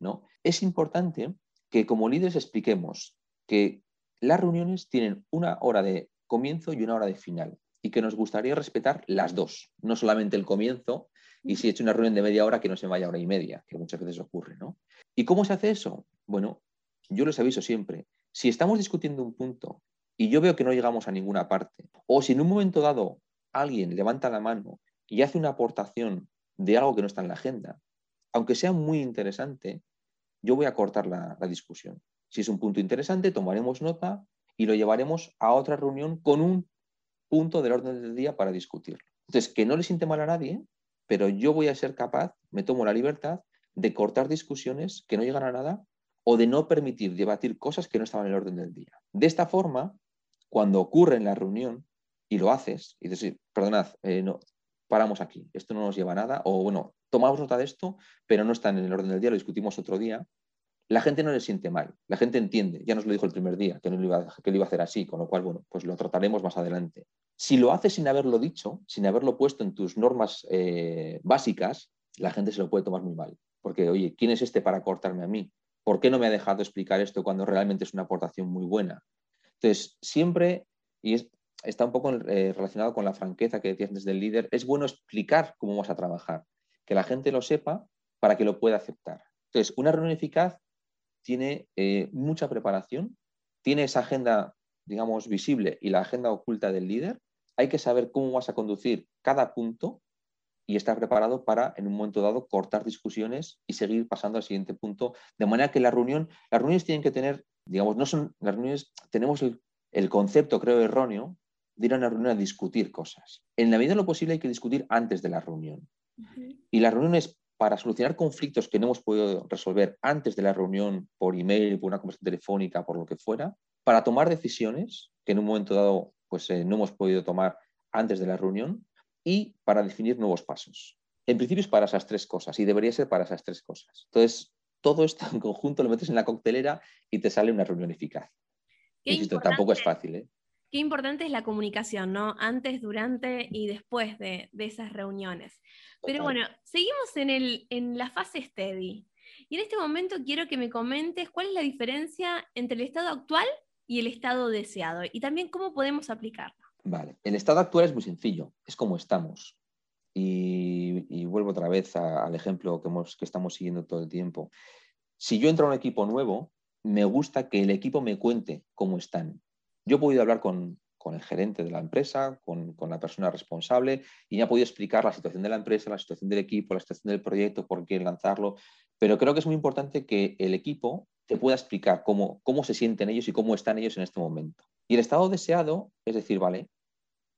¿no? Es importante que como líderes expliquemos que las reuniones tienen una hora de comienzo y una hora de final, y que nos gustaría respetar las dos, no solamente el comienzo, y si he hecho una reunión de media hora, que no se vaya hora y media, que muchas veces ocurre. ¿no? ¿Y cómo se hace eso? Bueno, yo les aviso siempre, si estamos discutiendo un punto y yo veo que no llegamos a ninguna parte, o si en un momento dado alguien levanta la mano y hace una aportación de algo que no está en la agenda, aunque sea muy interesante, yo voy a cortar la, discusión. Si es un punto interesante, tomaremos nota y lo llevaremos a otra reunión con un punto del orden del día para discutirlo. Entonces, que no le siente mal a nadie, pero yo voy a ser capaz, me tomo la libertad de cortar discusiones que no llegan a nada o de no permitir debatir cosas que no estaban en el orden del día. De esta forma, cuando ocurre en la reunión y lo haces, y dices, perdonad, eh, no, paramos aquí, esto no nos lleva a nada, o bueno, tomamos nota de esto, pero no está en el orden del día, lo discutimos otro día, la gente no le siente mal, la gente entiende, ya nos lo dijo el primer día, que, no lo iba, que lo iba a hacer así, con lo cual, bueno, pues lo trataremos más adelante. Si lo haces sin haberlo dicho, sin haberlo puesto en tus normas eh, básicas, la gente se lo puede tomar muy mal. Porque, oye, ¿quién es este para cortarme a mí? ¿Por qué no me ha dejado explicar esto cuando realmente es una aportación muy buena? Entonces, siempre, y está un poco eh, relacionado con la franqueza que decías desde el líder, es bueno explicar cómo vamos a trabajar, que la gente lo sepa para que lo pueda aceptar. Entonces, una reunión eficaz tiene eh, mucha preparación, tiene esa agenda, digamos, visible y la agenda oculta del líder. Hay que saber cómo vas a conducir cada punto y estar preparado para, en un momento dado, cortar discusiones y seguir pasando al siguiente punto. De manera que la reunión, las reuniones tienen que tener, digamos, no son las reuniones, tenemos el, concepto, creo, erróneo de ir a una reunión a discutir cosas. En la medida de lo posible hay que discutir antes de la reunión. Y las reuniones para solucionar conflictos que no hemos podido resolver antes de la reunión por email, por una conversación telefónica, por lo que fuera, para tomar decisiones que en un momento dado pues, eh, no hemos podido tomar antes de la reunión y para definir nuevos pasos. En principio es para esas tres cosas y debería ser para esas tres cosas. Entonces, todo esto en conjunto lo metes en la coctelera y te sale una reunión eficaz. Insisto, tampoco es fácil. ¿eh? Qué importante es la comunicación, ¿no? Antes, durante y después de, esas reuniones. Pero bueno, seguimos en, el, en la fase steady. Y en este momento quiero que me comentes cuál es la diferencia entre el estado actual y el estado deseado y también cómo podemos aplicarlo. Vale, el estado actual es muy sencillo, es como estamos. Y, vuelvo otra vez al ejemplo que, estamos siguiendo todo el tiempo. Si yo entro a un equipo nuevo, me gusta que el equipo me cuente cómo están. Yo he podido hablar con, el gerente de la empresa, con, la persona responsable, y me ha podido explicar la situación de la empresa, la situación del equipo, la situación del proyecto, por qué lanzarlo. Pero creo que es muy importante que el equipo te pueda explicar cómo se sienten ellos y cómo están ellos en este momento. Y el estado deseado es decir, vale,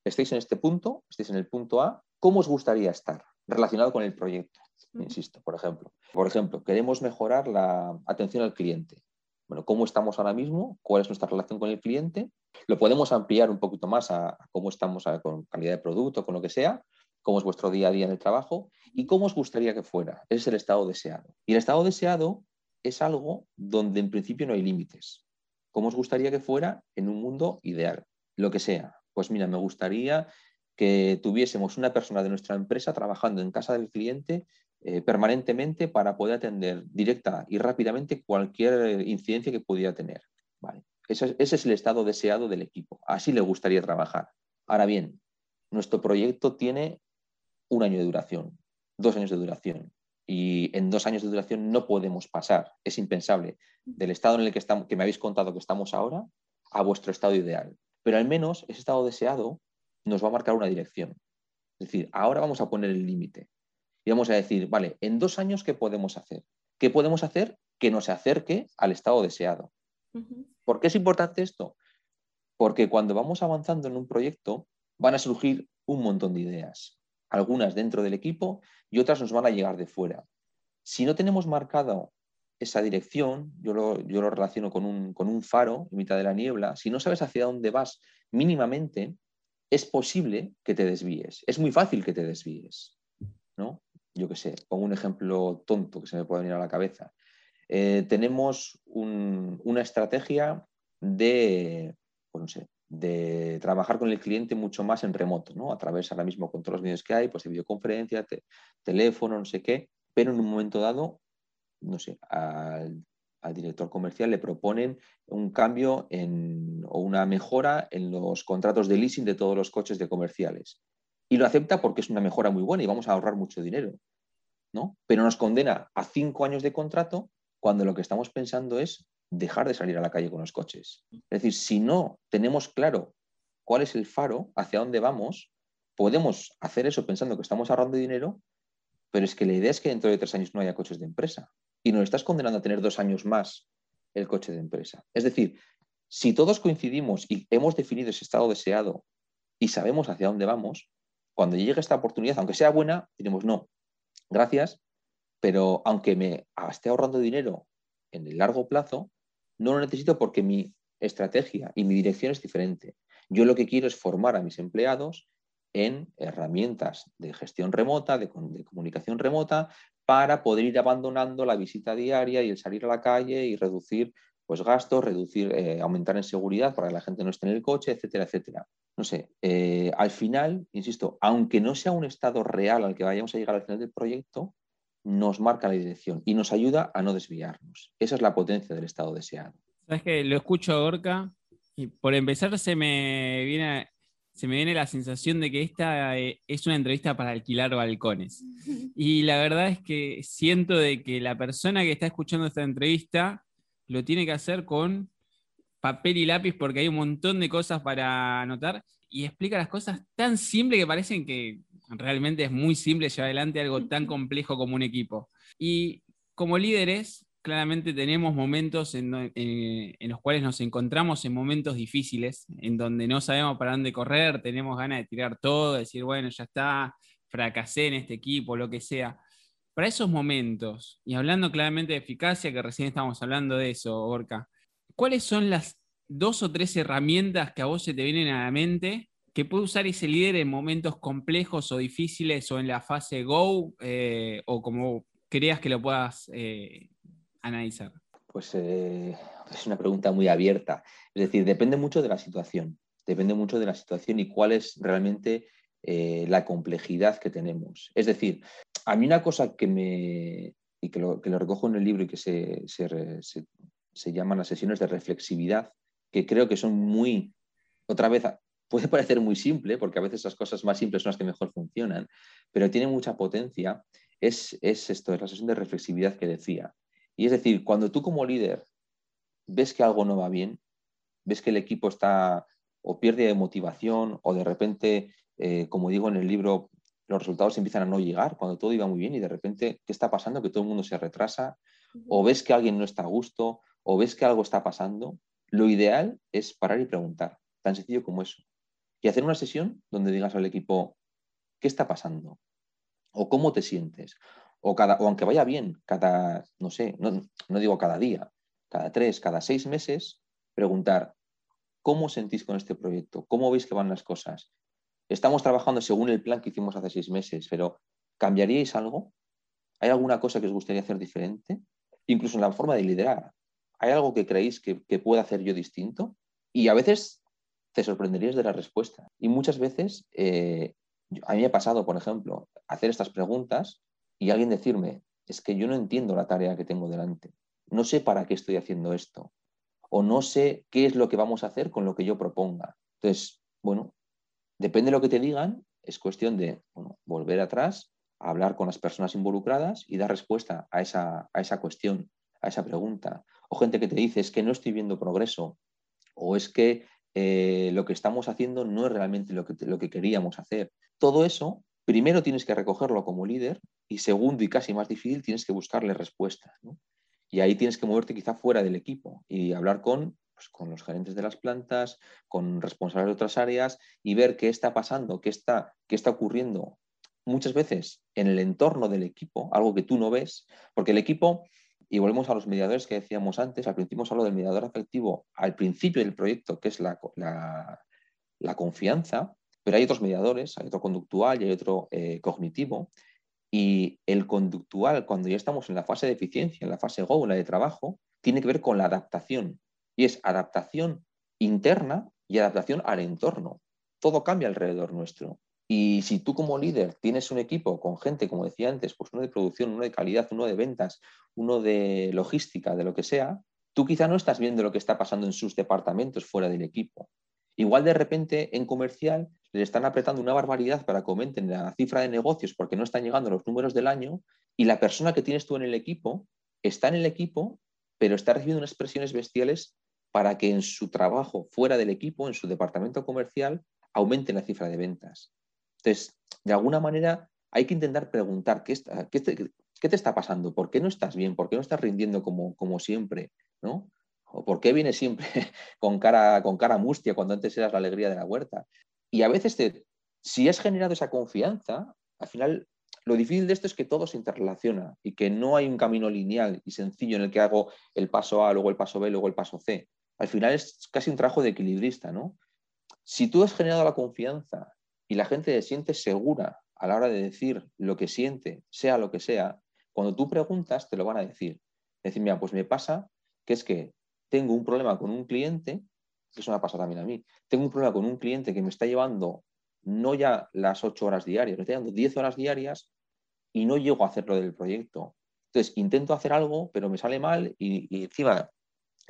estáis en este punto, estáis en el punto A, ¿cómo os gustaría estar relacionado con el proyecto? Insisto, por ejemplo. Por ejemplo, queremos mejorar la atención al cliente. Bueno, ¿cómo estamos ahora mismo? ¿Cuál es nuestra relación con el cliente? Lo podemos ampliar un poquito más a, cómo estamos con calidad de producto, con lo que sea, cómo es vuestro día a día en el trabajo y cómo os gustaría que fuera. Ese es el estado deseado. Y el estado deseado es algo donde en principio no hay límites. ¿Cómo os gustaría que fuera en un mundo ideal? Lo que sea, pues mira, me gustaría que tuviésemos una persona de nuestra empresa trabajando en casa del cliente eh, permanentemente para poder atender directa y rápidamente cualquier incidencia que pudiera tener. Ese, es el estado deseado del equipo. Así le gustaría trabajar. Ahora bien, nuestro proyecto tiene un año de duración, dos años de duración. Y en dos años de duración no podemos pasar, es impensable, del estado en el que, estamos, que me habéis contado que estamos ahora a vuestro estado ideal. Pero al menos ese estado deseado nos va a marcar una dirección. Es decir, ahora vamos a poner el límite y vamos a decir, vale, en dos años, ¿qué podemos hacer? ¿Qué podemos hacer que nos acerque al estado deseado? ¿Por qué es importante esto? Porque cuando vamos avanzando en un proyecto van a surgir un montón de ideas, algunas dentro del equipo y otras nos van a llegar de fuera. Si no tenemos marcado esa dirección, yo lo, yo lo relaciono con un, con un faro en mitad de la niebla, si no sabes hacia dónde vas mínimamente, es posible que te desvíes. Es muy fácil que te desvíes. ¿no? Yo qué sé, pongo un ejemplo tonto que se me puede venir a la cabeza. Eh, tenemos una estrategia de, pues sé, de trabajar con el cliente mucho más en remoto, ¿no? A través ahora mismo con todos los medios que hay, pues de videoconferencia, teléfono, no sé qué, pero en un momento dado, no sé, al, director comercial le proponen un cambio en, o una mejora en los contratos de leasing de todos los coches de comerciales. Y lo acepta porque es una mejora muy buena y vamos a ahorrar mucho dinero, ¿no? Pero nos condena a cinco años de contrato cuando lo que estamos pensando es dejar de salir a la calle con los coches. Es decir, si no tenemos claro cuál es el faro, hacia dónde vamos, podemos hacer eso pensando que estamos ahorrando dinero, pero es que la idea es que dentro de tres años no haya coches de empresa y nos estás condenando a tener dos años más el coche de empresa. Es decir, si todos coincidimos y hemos definido ese estado deseado y sabemos hacia dónde vamos, cuando llegue esta oportunidad, aunque sea buena, diremos no, gracias, pero aunque me esté ahorrando dinero en el largo plazo, no lo necesito porque mi estrategia y mi dirección es diferente. Yo lo que quiero es formar a mis empleados en herramientas de gestión remota, de, comunicación remota, para poder ir abandonando la visita diaria y el salir a la calle y reducir pues, gastos, reducir, eh, aumentar en seguridad para que la gente no esté en el coche, etcétera, etcétera. No sé, eh, al final, insisto, aunque no sea un estado real al que vayamos a llegar al final del proyecto, nos marca la dirección y nos ayuda a no desviarnos. Esa es la potencia del estado deseado. Sabes que lo escucho a Orca y por empezar se me viene, se me viene la sensación de que esta eh, es una entrevista para alquilar balcones. Y la verdad es que siento de que la persona que está escuchando esta entrevista lo tiene que hacer con papel y lápiz porque hay un montón de cosas para anotar y explica las cosas tan simples que parecen que realmente es muy simple llevar adelante algo tan complejo como un equipo. Y como líderes, claramente tenemos momentos en, los cuales nos encontramos en momentos difíciles, en donde no sabemos para dónde correr, tenemos ganas de tirar todo, decir, bueno, ya está, fracasé en este equipo, lo que sea. Para esos momentos, y hablando claramente de eficacia, que recién estamos hablando de eso, Orca, ¿cuáles son las dos o tres herramientas que a vos se te vienen a la mente que puede usar ese líder en momentos complejos o difíciles o en la fase Go eh, o como creas que lo puedas eh, analizar? Pues eh, es una pregunta muy abierta. Es decir, depende mucho de la situación. Depende mucho de la situación y cuál es realmente la complejidad que tenemos. Es decir, a mí una cosa que me. y que lo, que recojo en el libro y que se, se, se llaman las sesiones de reflexividad, que creo que son muy. Otra vez, puede parecer muy simple, porque a veces las cosas más simples son las que mejor funcionan, pero tiene mucha potencia, es, esto, es la sesión de reflexividad que decía. Y es decir, cuando tú como líder ves que algo no va bien, ves que el equipo está o pierde de motivación o de repente, eh, como digo en el libro, los resultados empiezan a no llegar cuando todo iba muy bien y de repente, ¿qué está pasando? Que todo el mundo se retrasa, o ves que alguien no está a gusto, o ves que algo está pasando. Lo ideal es parar y preguntar, tan sencillo como eso y hacer una sesión donde digas al equipo, ¿qué está pasando? ¿O cómo te sientes? O, cada, o aunque vaya bien, cada, no sé, no, no digo cada día, cada tres, cada seis meses, preguntar, ¿cómo sentís con este proyecto? ¿Cómo veis que van las cosas? Estamos trabajando según el plan que hicimos hace seis meses, pero ¿cambiaríais algo? ¿Hay alguna cosa que os gustaría hacer diferente? Incluso en la forma de liderar. ¿Hay algo que creéis que, que pueda hacer yo distinto? Y a veces te sorprenderías de la respuesta. Y muchas veces, eh, a mí me ha pasado, por ejemplo, hacer estas preguntas y alguien decirme, es que yo no entiendo la tarea que tengo delante, no sé para qué estoy haciendo esto, o no sé qué es lo que vamos a hacer con lo que yo proponga. Entonces, bueno, depende de lo que te digan, es cuestión de volver atrás, hablar con las personas involucradas y dar respuesta a esa, a esa cuestión, a esa pregunta. O gente que te dice, es que no estoy viendo progreso, o es que eh, lo que estamos haciendo no es realmente lo que, lo que queríamos hacer. Todo eso, primero tienes que recogerlo como líder y segundo y casi más difícil, tienes que buscarle respuestas. Y ahí tienes que moverte quizá fuera del equipo y hablar con, pues, con los gerentes de las plantas, con responsables de otras áreas y ver qué está pasando, qué está, qué está ocurriendo muchas veces en el entorno del equipo, algo que tú no ves, porque el equipo y volvemos a los mediadores que decíamos antes. Al principio hemos hablado del mediador afectivo al principio del proyecto, que es la, la, confianza, pero hay otros mediadores, hay otro conductual y hay otro eh, cognitivo. Y el conductual, cuando ya estamos en la fase de eficiencia, en la fase Go, la de trabajo, tiene que ver con la adaptación. Y es adaptación interna y adaptación al entorno. Todo cambia alrededor nuestro. Y si tú como líder tienes un equipo con gente, como decía antes, pues uno de producción, uno de calidad, uno de ventas, uno de logística, de lo que sea, tú quizá no estás viendo lo que está pasando en sus departamentos fuera del equipo. Igual de repente en comercial les están apretando una barbaridad para que aumenten la cifra de negocios porque no están llegando los números del año y la persona que tienes tú en el equipo está en el equipo, pero está recibiendo unas presiones bestiales para que en su trabajo fuera del equipo, en su departamento comercial, aumente la cifra de ventas. Entonces, de alguna manera hay que intentar preguntar qué, te, está pasando, por qué no estás bien, por qué no estás rindiendo como, como siempre, ¿no? ¿O por qué vienes siempre con cara, con cara mustia cuando antes eras la alegría de la huerta? Y a veces, si has generado esa confianza, al final lo difícil de esto es que todo se interrelaciona y que no hay un camino lineal y sencillo en el que hago el paso A, luego el paso B, luego el paso C. Al final es casi un trabajo de equilibrista, ¿no? Si tú has generado la confianza y la gente se siente segura a la hora de decir lo que siente, sea lo que sea, cuando tú preguntas te lo van a decir. Decir, mira, pues me pasa que es que tengo un problema con un cliente, que eso me ha pasado también a mí, tengo un problema con un cliente que me está llevando no ya las ocho horas diarias, me está llevando diez horas diarias y no llego a hacerlo del proyecto. Entonces, intento hacer algo, pero me sale mal y, encima,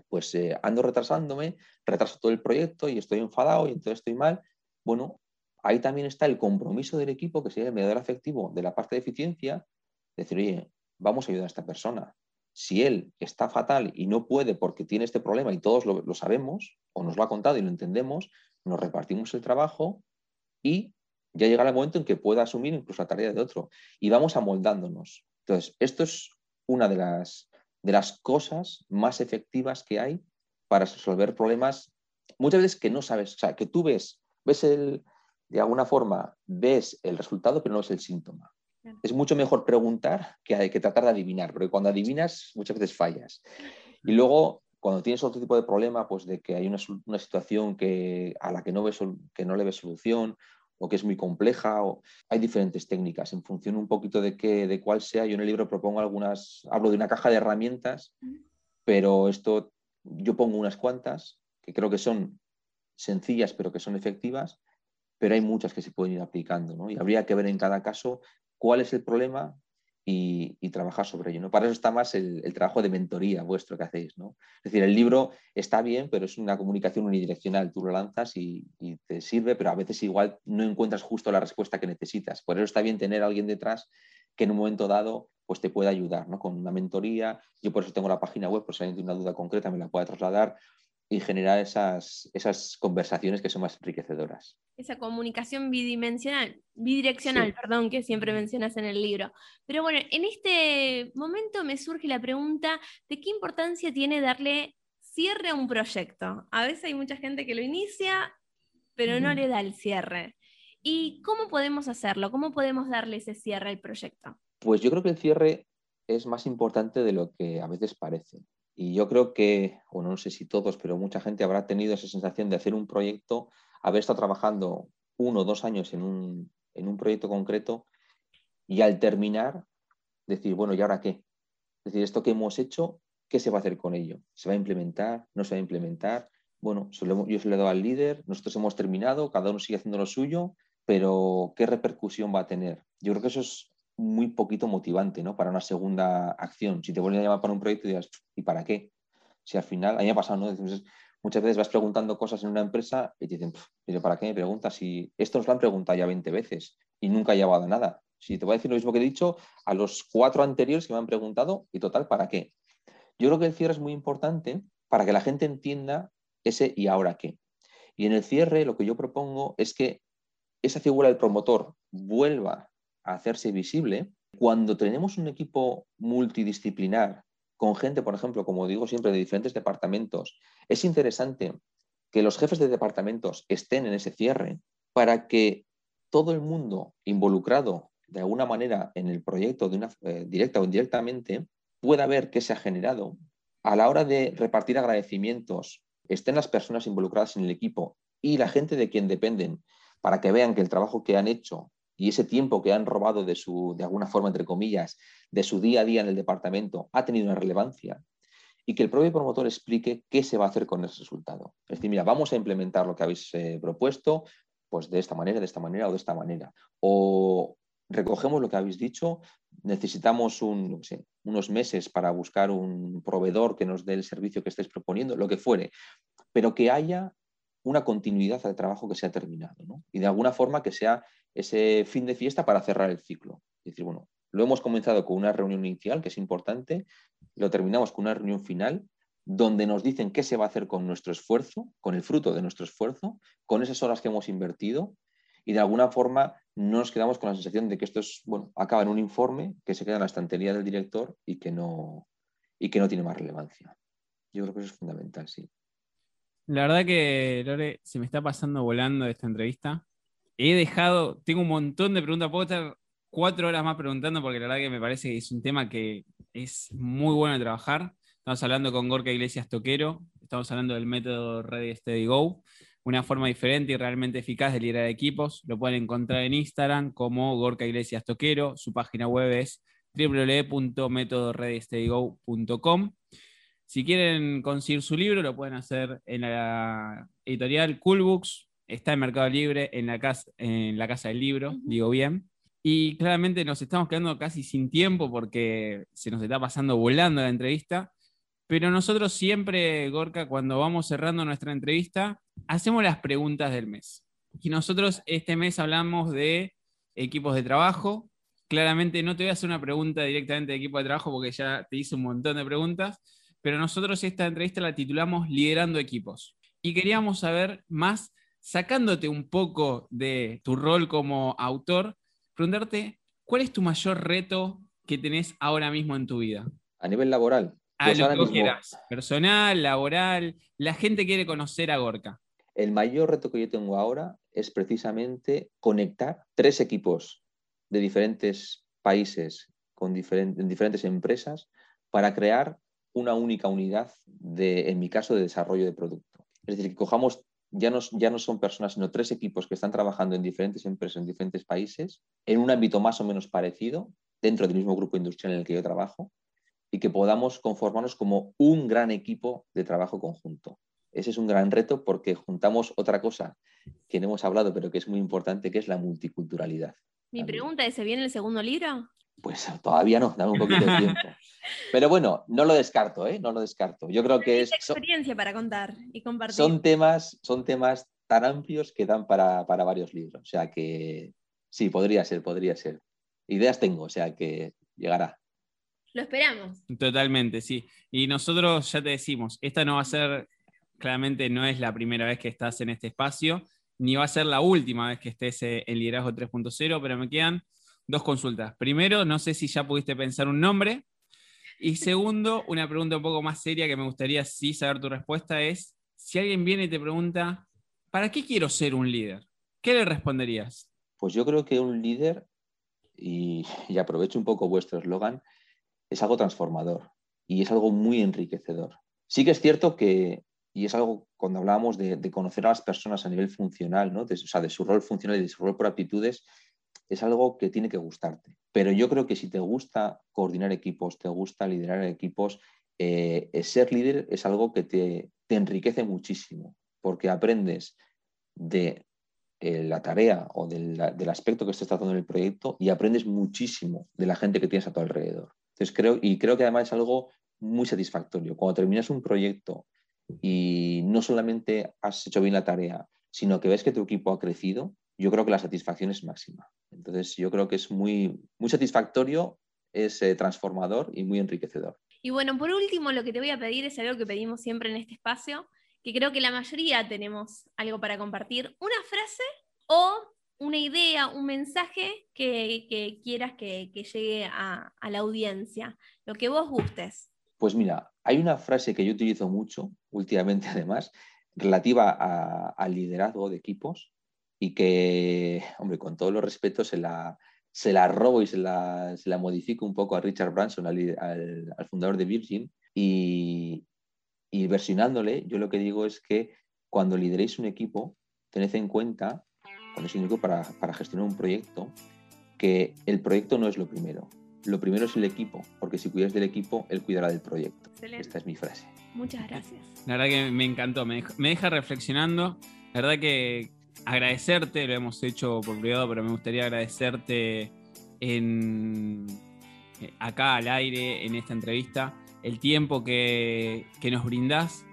pues eh, ando retrasándome, retraso todo el proyecto y estoy enfadado y entonces estoy mal. Bueno, ahí también está el compromiso del equipo, que sería el mediador afectivo de la parte de eficiencia, decir, oye, vamos a ayudar a esta persona. Si él está fatal y no puede porque tiene este problema y todos lo, sabemos, o nos lo ha contado y lo entendemos, nos repartimos el trabajo y ya llegará el momento en que pueda asumir incluso la tarea de otro. Y vamos amoldándonos. Entonces, esto es una de las, de las cosas más efectivas que hay para resolver problemas muchas veces que no sabes, o sea, que tú ves, ves el, de alguna forma ves el resultado, pero no es el síntoma. Es mucho mejor preguntar que, que tratar de adivinar, porque cuando adivinas muchas veces fallas. Y luego, cuando tienes otro tipo de problema, pues de que hay una, situación que, a la que no, ves, que no le ves solución o que es muy compleja, o, hay diferentes técnicas en función un poquito de, qué, de cuál sea. Yo en el libro propongo algunas, hablo de una caja de herramientas, pero esto yo pongo unas cuantas que creo que son sencillas pero que son efectivas pero hay muchas que se pueden ir aplicando, ¿no? Y habría que ver en cada caso cuál es el problema y, trabajar sobre ello, ¿no? Para eso está más el, trabajo de mentoría vuestro que hacéis, ¿no? Es decir, el libro está bien, pero es una comunicación unidireccional, tú lo lanzas y, te sirve, pero a veces igual no encuentras justo la respuesta que necesitas. Por eso está bien tener a alguien detrás que en un momento dado pues te pueda ayudar, ¿no? Con una mentoría, yo por eso tengo la página web, por si alguien tiene una duda concreta me la pueda trasladar, y generar esas, esas conversaciones que son más enriquecedoras. Esa comunicación bidimensional, bidireccional, perdón, que siempre mencionas en el libro. Pero bueno, en este momento me surge la pregunta de qué importancia tiene darle cierre a un proyecto. A veces hay mucha gente que lo inicia, pero no le da el cierre. ¿Y cómo podemos hacerlo? ¿Cómo podemos darle ese cierre al proyecto? Pues yo creo que el cierre es más importante de lo que a veces parece. Y yo creo que, bueno, no sé si todos, pero mucha gente habrá tenido esa sensación de hacer un proyecto, haber estado trabajando uno o dos años en un, en un proyecto concreto y al terminar decir, bueno, ¿y ahora qué? Es decir, esto que hemos hecho, ¿qué se va a hacer con ello? ¿Se va a implementar? ¿No se va a implementar? Bueno, yo se lo he dado al líder, nosotros hemos terminado, cada uno sigue haciendo lo suyo, pero ¿qué repercusión va a tener? Yo creo que eso es muy poquito motivante ¿no? para una segunda acción. Si te vuelven a llamar para un proyecto, dirás, ¿y para qué? Si al final, a pasado, ¿no? muchas veces vas preguntando cosas en una empresa y te dicen, ¿pero para qué me preguntas? Si esto nos lo han preguntado ya 20 veces y nunca ha llevado a nada. Si te voy a decir lo mismo que he dicho a los cuatro anteriores que me han preguntado, y total, ¿para qué? Yo creo que el cierre es muy importante para que la gente entienda ese y ahora qué. Y en el cierre lo que yo propongo es que esa figura del promotor vuelva hacerse visible, cuando tenemos un equipo multidisciplinar con gente, por ejemplo, como digo siempre, de diferentes departamentos, es interesante que los jefes de departamentos estén en ese cierre para que todo el mundo involucrado de alguna manera en el proyecto, de una, eh, directa o indirectamente, pueda ver qué se ha generado, a la hora de repartir agradecimientos, estén las personas involucradas en el equipo y la gente de quien dependen, para que vean que el trabajo que han hecho y ese tiempo que han robado de su, de alguna forma, entre comillas, de su día a día en el departamento, ha tenido una relevancia y que el propio promotor explique qué se va a hacer con ese resultado. Es decir, mira, vamos a implementar lo que habéis eh, propuesto, pues de esta manera, de esta manera o de esta manera. O recogemos lo que habéis dicho, necesitamos unos meses para buscar un proveedor que nos dé el servicio que estéis proponiendo, lo que fuere, pero que haya una continuidad al trabajo que se ha terminado y de alguna forma que sea ese fin de fiesta para cerrar el ciclo. Es decir, bueno, lo hemos comenzado con una reunión inicial, que es importante, lo terminamos con una reunión final, donde nos dicen qué se va a hacer con nuestro esfuerzo, con el fruto de nuestro esfuerzo, con esas horas que hemos invertido, y de alguna forma no nos quedamos con la sensación de que esto es, bueno, acaba en un informe que se queda en la estantería del director y que no, y que no tiene más relevancia. Yo creo que eso es fundamental, sí. La verdad que, Lore, se me está pasando volando esta entrevista. He dejado, tengo un montón de preguntas, puedo estar cuatro horas más preguntando porque la verdad que me parece que es un tema que es muy bueno de trabajar. Estamos hablando con Gorka Iglesias Toquero, estamos hablando del método Ready Steady Go una forma diferente y realmente eficaz de liderar equipos. Lo pueden encontrar en Instagram como Gorka Iglesias Toquero. Su página web es www.metodoreadysteadygo.com. Si quieren conseguir su libro, lo pueden hacer en la editorial Cool Books. Está en Mercado Libre, en la casa, en la casa del libro, digo bien. Y claramente nos estamos quedando casi sin tiempo porque se nos está pasando volando la entrevista. Pero nosotros siempre, Gorka, cuando vamos cerrando nuestra entrevista, hacemos las preguntas del mes. Y nosotros este mes hablamos de equipos de trabajo. Claramente no te voy a hacer una pregunta directamente de equipo de trabajo porque ya te hice un montón de preguntas, pero nosotros esta entrevista la titulamos Liderando equipos. Y queríamos saber más, sacándote un poco de tu rol como autor, preguntarte, ¿cuál es tu mayor reto que tenés ahora mismo en tu vida? A nivel laboral. A lo que quieras. Personal, laboral. La gente quiere conocer a Gorka. El mayor reto que yo tengo ahora es precisamente conectar tres equipos de diferentes países con en diferentes empresas para crear una única unidad de, en mi caso, de desarrollo de producto. Es decir, que cojamos, ya no, ya no son personas, sino tres equipos que están trabajando en diferentes empresas en diferentes países, en un ámbito más o menos parecido, dentro del mismo grupo industrial en el que yo trabajo, y que podamos conformarnos como un gran equipo de trabajo conjunto ese es un gran reto porque juntamos otra cosa que no hemos hablado, pero que es muy importante, que es la multiculturalidad. Mi pregunta es, ¿se viene el segundo libro? Pues todavía no, dame un poquito de tiempo. Pero bueno, no lo descarto, ¿eh? No lo descarto. Yo creo que es... experiencia para contar y compartir. Son temas, son temas tan amplios que dan para, para varios libros. O sea que sí, podría ser, podría ser. Ideas tengo, o sea que llegará. Lo esperamos. Totalmente, sí. Y nosotros ya te decimos, esta no va a ser claramente no es la primera vez que estás en este espacio, ni va a ser la última vez que estés eh, en Liderazgo 3.0, pero me quedan dos consultas. Primero, no sé si ya pudiste pensar un nombre. Y segundo, una pregunta un poco más seria que me gustaría sí saber tu respuesta es, si alguien viene y te pregunta, ¿para qué quiero ser un líder? ¿Qué le responderías? Pues yo creo que un líder, y, y aprovecho un poco vuestro eslogan, es algo transformador y es algo muy enriquecedor. Sí que es cierto que y es algo cuando hablábamos de, conocer a las personas a nivel funcional, ¿no? de, o sea, de su rol funcional y de su rol por aptitudes, es algo que tiene que gustarte. Pero yo creo que si te gusta coordinar equipos, te gusta liderar equipos, eh, ser líder es algo que te, enriquece muchísimo, porque aprendes de eh, la tarea o del, aspecto que estés tratando en el proyecto y aprendes muchísimo de la gente que tienes a tu alrededor. Entonces creo, y creo que además es algo muy satisfactorio. Cuando terminas un proyecto y no solamente has hecho bien la tarea, sino que ves que tu equipo ha crecido, yo creo que la satisfacción es máxima. Entonces, yo creo que es muy, muy satisfactorio, es eh, transformador y muy enriquecedor. Y bueno, por último, lo que te voy a pedir es algo que pedimos siempre en este espacio, que creo que la mayoría tenemos algo para compartir. Una frase o una idea, un mensaje que, quieras que, llegue a, a la audiencia, lo que vos gustes. Pues mira, hay una frase que yo utilizo mucho últimamente, además, relativa al liderazgo de equipos y que, hombre, con todos los respetos, se la, se la robo y se la, se la modifico un poco a Richard Branson, al, al, fundador de Virgin, y, y, versionándole, yo lo que digo es que cuando lideréis un equipo, tened en cuenta, cuando es un equipo para, para gestionar un proyecto, que el proyecto no es lo primero. Lo primero es el equipo, porque si cuidas del equipo, él cuidará del proyecto. Esta es mi frase. Muchas gracias. La verdad que me encantó, me deja, reflexionando. La verdad que agradecerte, lo hemos hecho por privado, pero me gustaría agradecerte en, acá al aire, en esta entrevista, el tiempo que, que nos brindás.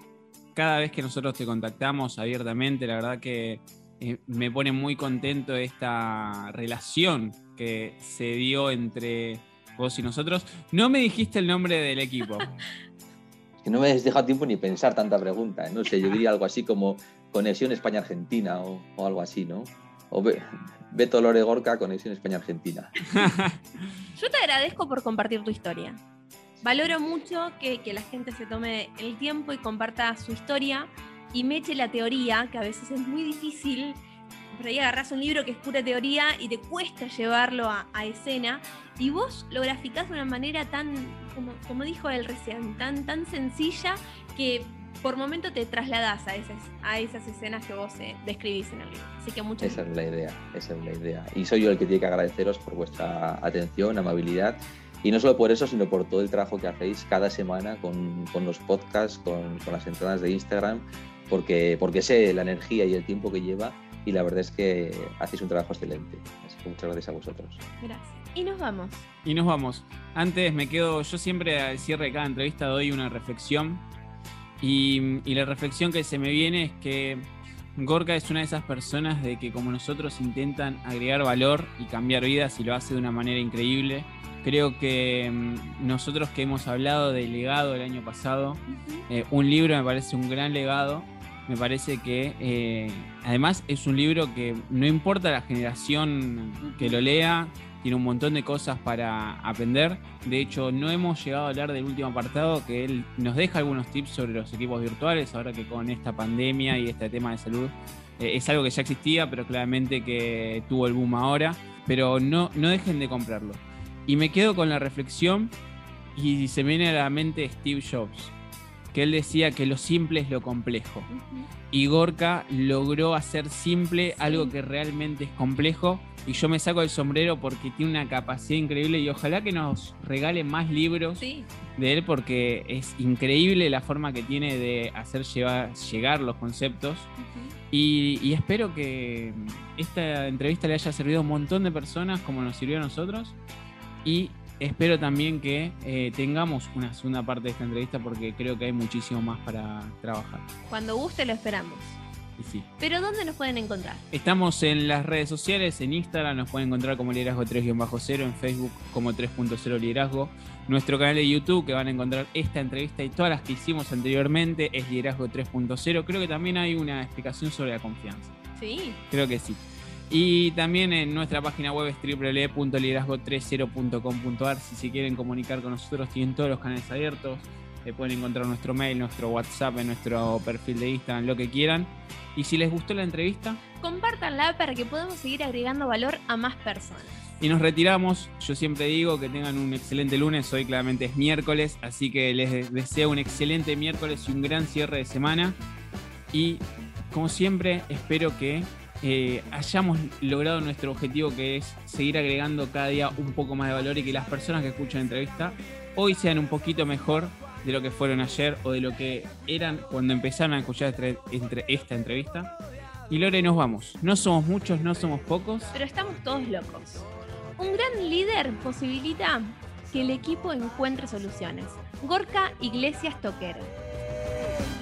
Cada vez que nosotros te contactamos abiertamente, la verdad que eh, me pone muy contento esta relación que se dio entre vos y nosotros. No me dijiste el nombre del equipo. que no me has dejado tiempo ni pensar tanta pregunta. ¿eh? No sé, yo diría algo así como Conexión España-Argentina o, algo así, ¿no? O Beto Lore Gorka, Conexión España-Argentina. Yo te agradezco por compartir tu historia. Valoro mucho que, que, la gente se tome el tiempo y comparta su historia y me eche la teoría, que a veces es muy difícil por ahí agarras un libro que es pura teoría y te cuesta llevarlo a, escena, y vos lo graficás de una manera tan, como, dijo él recién, tan, tan sencilla que por momento te trasladás a esas, a esas escenas que vos eh, describís en el libro. Así que muchas Esa es la idea, esa es la idea. Y soy yo el que tiene que agradeceros por vuestra atención, amabilidad. Y no solo por eso, sino por todo el trabajo que hacéis cada semana con, con los podcasts, con, con, las entradas de Instagram, porque, porque sé la energía y el tiempo que lleva y la verdad es que hacéis un trabajo excelente. Así que muchas gracias a vosotros. Gracias. Y nos vamos. Y nos vamos. Antes me quedo, yo siempre al cierre de cada entrevista doy una reflexión y, y la reflexión que se me viene es que Gorka es una de esas personas de que como nosotros intentan agregar valor y cambiar vidas y lo hace de una manera increíble. Creo que mm, nosotros que hemos hablado del legado el año pasado, eh, un libro me parece un gran legado me parece que eh, además es un libro que no importa la generación que lo lea, tiene un montón de cosas para aprender. De hecho, no hemos llegado a hablar del último apartado, que él nos deja algunos tips sobre los equipos virtuales, ahora que con esta pandemia y este tema de salud eh, es algo que ya existía, pero claramente que tuvo el boom ahora. Pero no, no dejen de comprarlo. Y me quedo con la reflexión y se viene a la mente Steve Jobs que él decía que lo simple es lo complejo. Y Gorka logró hacer simple algo que realmente es complejo. Y yo me saco el sombrero porque tiene una capacidad increíble y ojalá que nos regale más libros de él porque es increíble la forma que tiene de hacer llegar los conceptos. y, y, espero que esta entrevista le haya servido a un montón de personas como nos sirvió a nosotros. Y espero también que eh, tengamos una segunda parte de esta entrevista porque creo que hay muchísimo más para trabajar. Cuando guste lo esperamos. Sí. Pero ¿dónde nos pueden encontrar? Estamos en las redes sociales, en Instagram nos pueden encontrar como Liderazgo 3-0, en Facebook como 3.0 Liderazgo. Nuestro canal de YouTube que van a encontrar esta entrevista y todas las que hicimos anteriormente es Liderazgo 3.0. Creo que también hay una explicación sobre la confianza. Sí. Creo que sí. Y también en nuestra página web es www.liderazgo30.com.ar. Si se quieren comunicar con nosotros, tienen todos los canales abiertos. Eh, pueden encontrar nuestro mail, nuestro WhatsApp, en nuestro perfil de Instagram, lo que quieran. Y si les gustó la entrevista, compártanla para que podamos seguir agregando valor a más personas. Y nos retiramos. Yo siempre digo que tengan un excelente lunes. Hoy claramente es miércoles, así que les deseo un excelente miércoles y un gran cierre de semana. Y como siempre, espero que eh, hayamos logrado nuestro objetivo que es seguir agregando cada día un poco más de valor y que las personas que escuchan la entrevista hoy sean un poquito mejor de lo que fueron ayer o de lo que eran cuando empezaron a escuchar entre, esta entrevista. Y Lore, nos vamos. No somos muchos, no somos pocos. Pero estamos todos locos. Un gran líder posibilita que el equipo encuentre soluciones. Gorka Iglesias Toquero.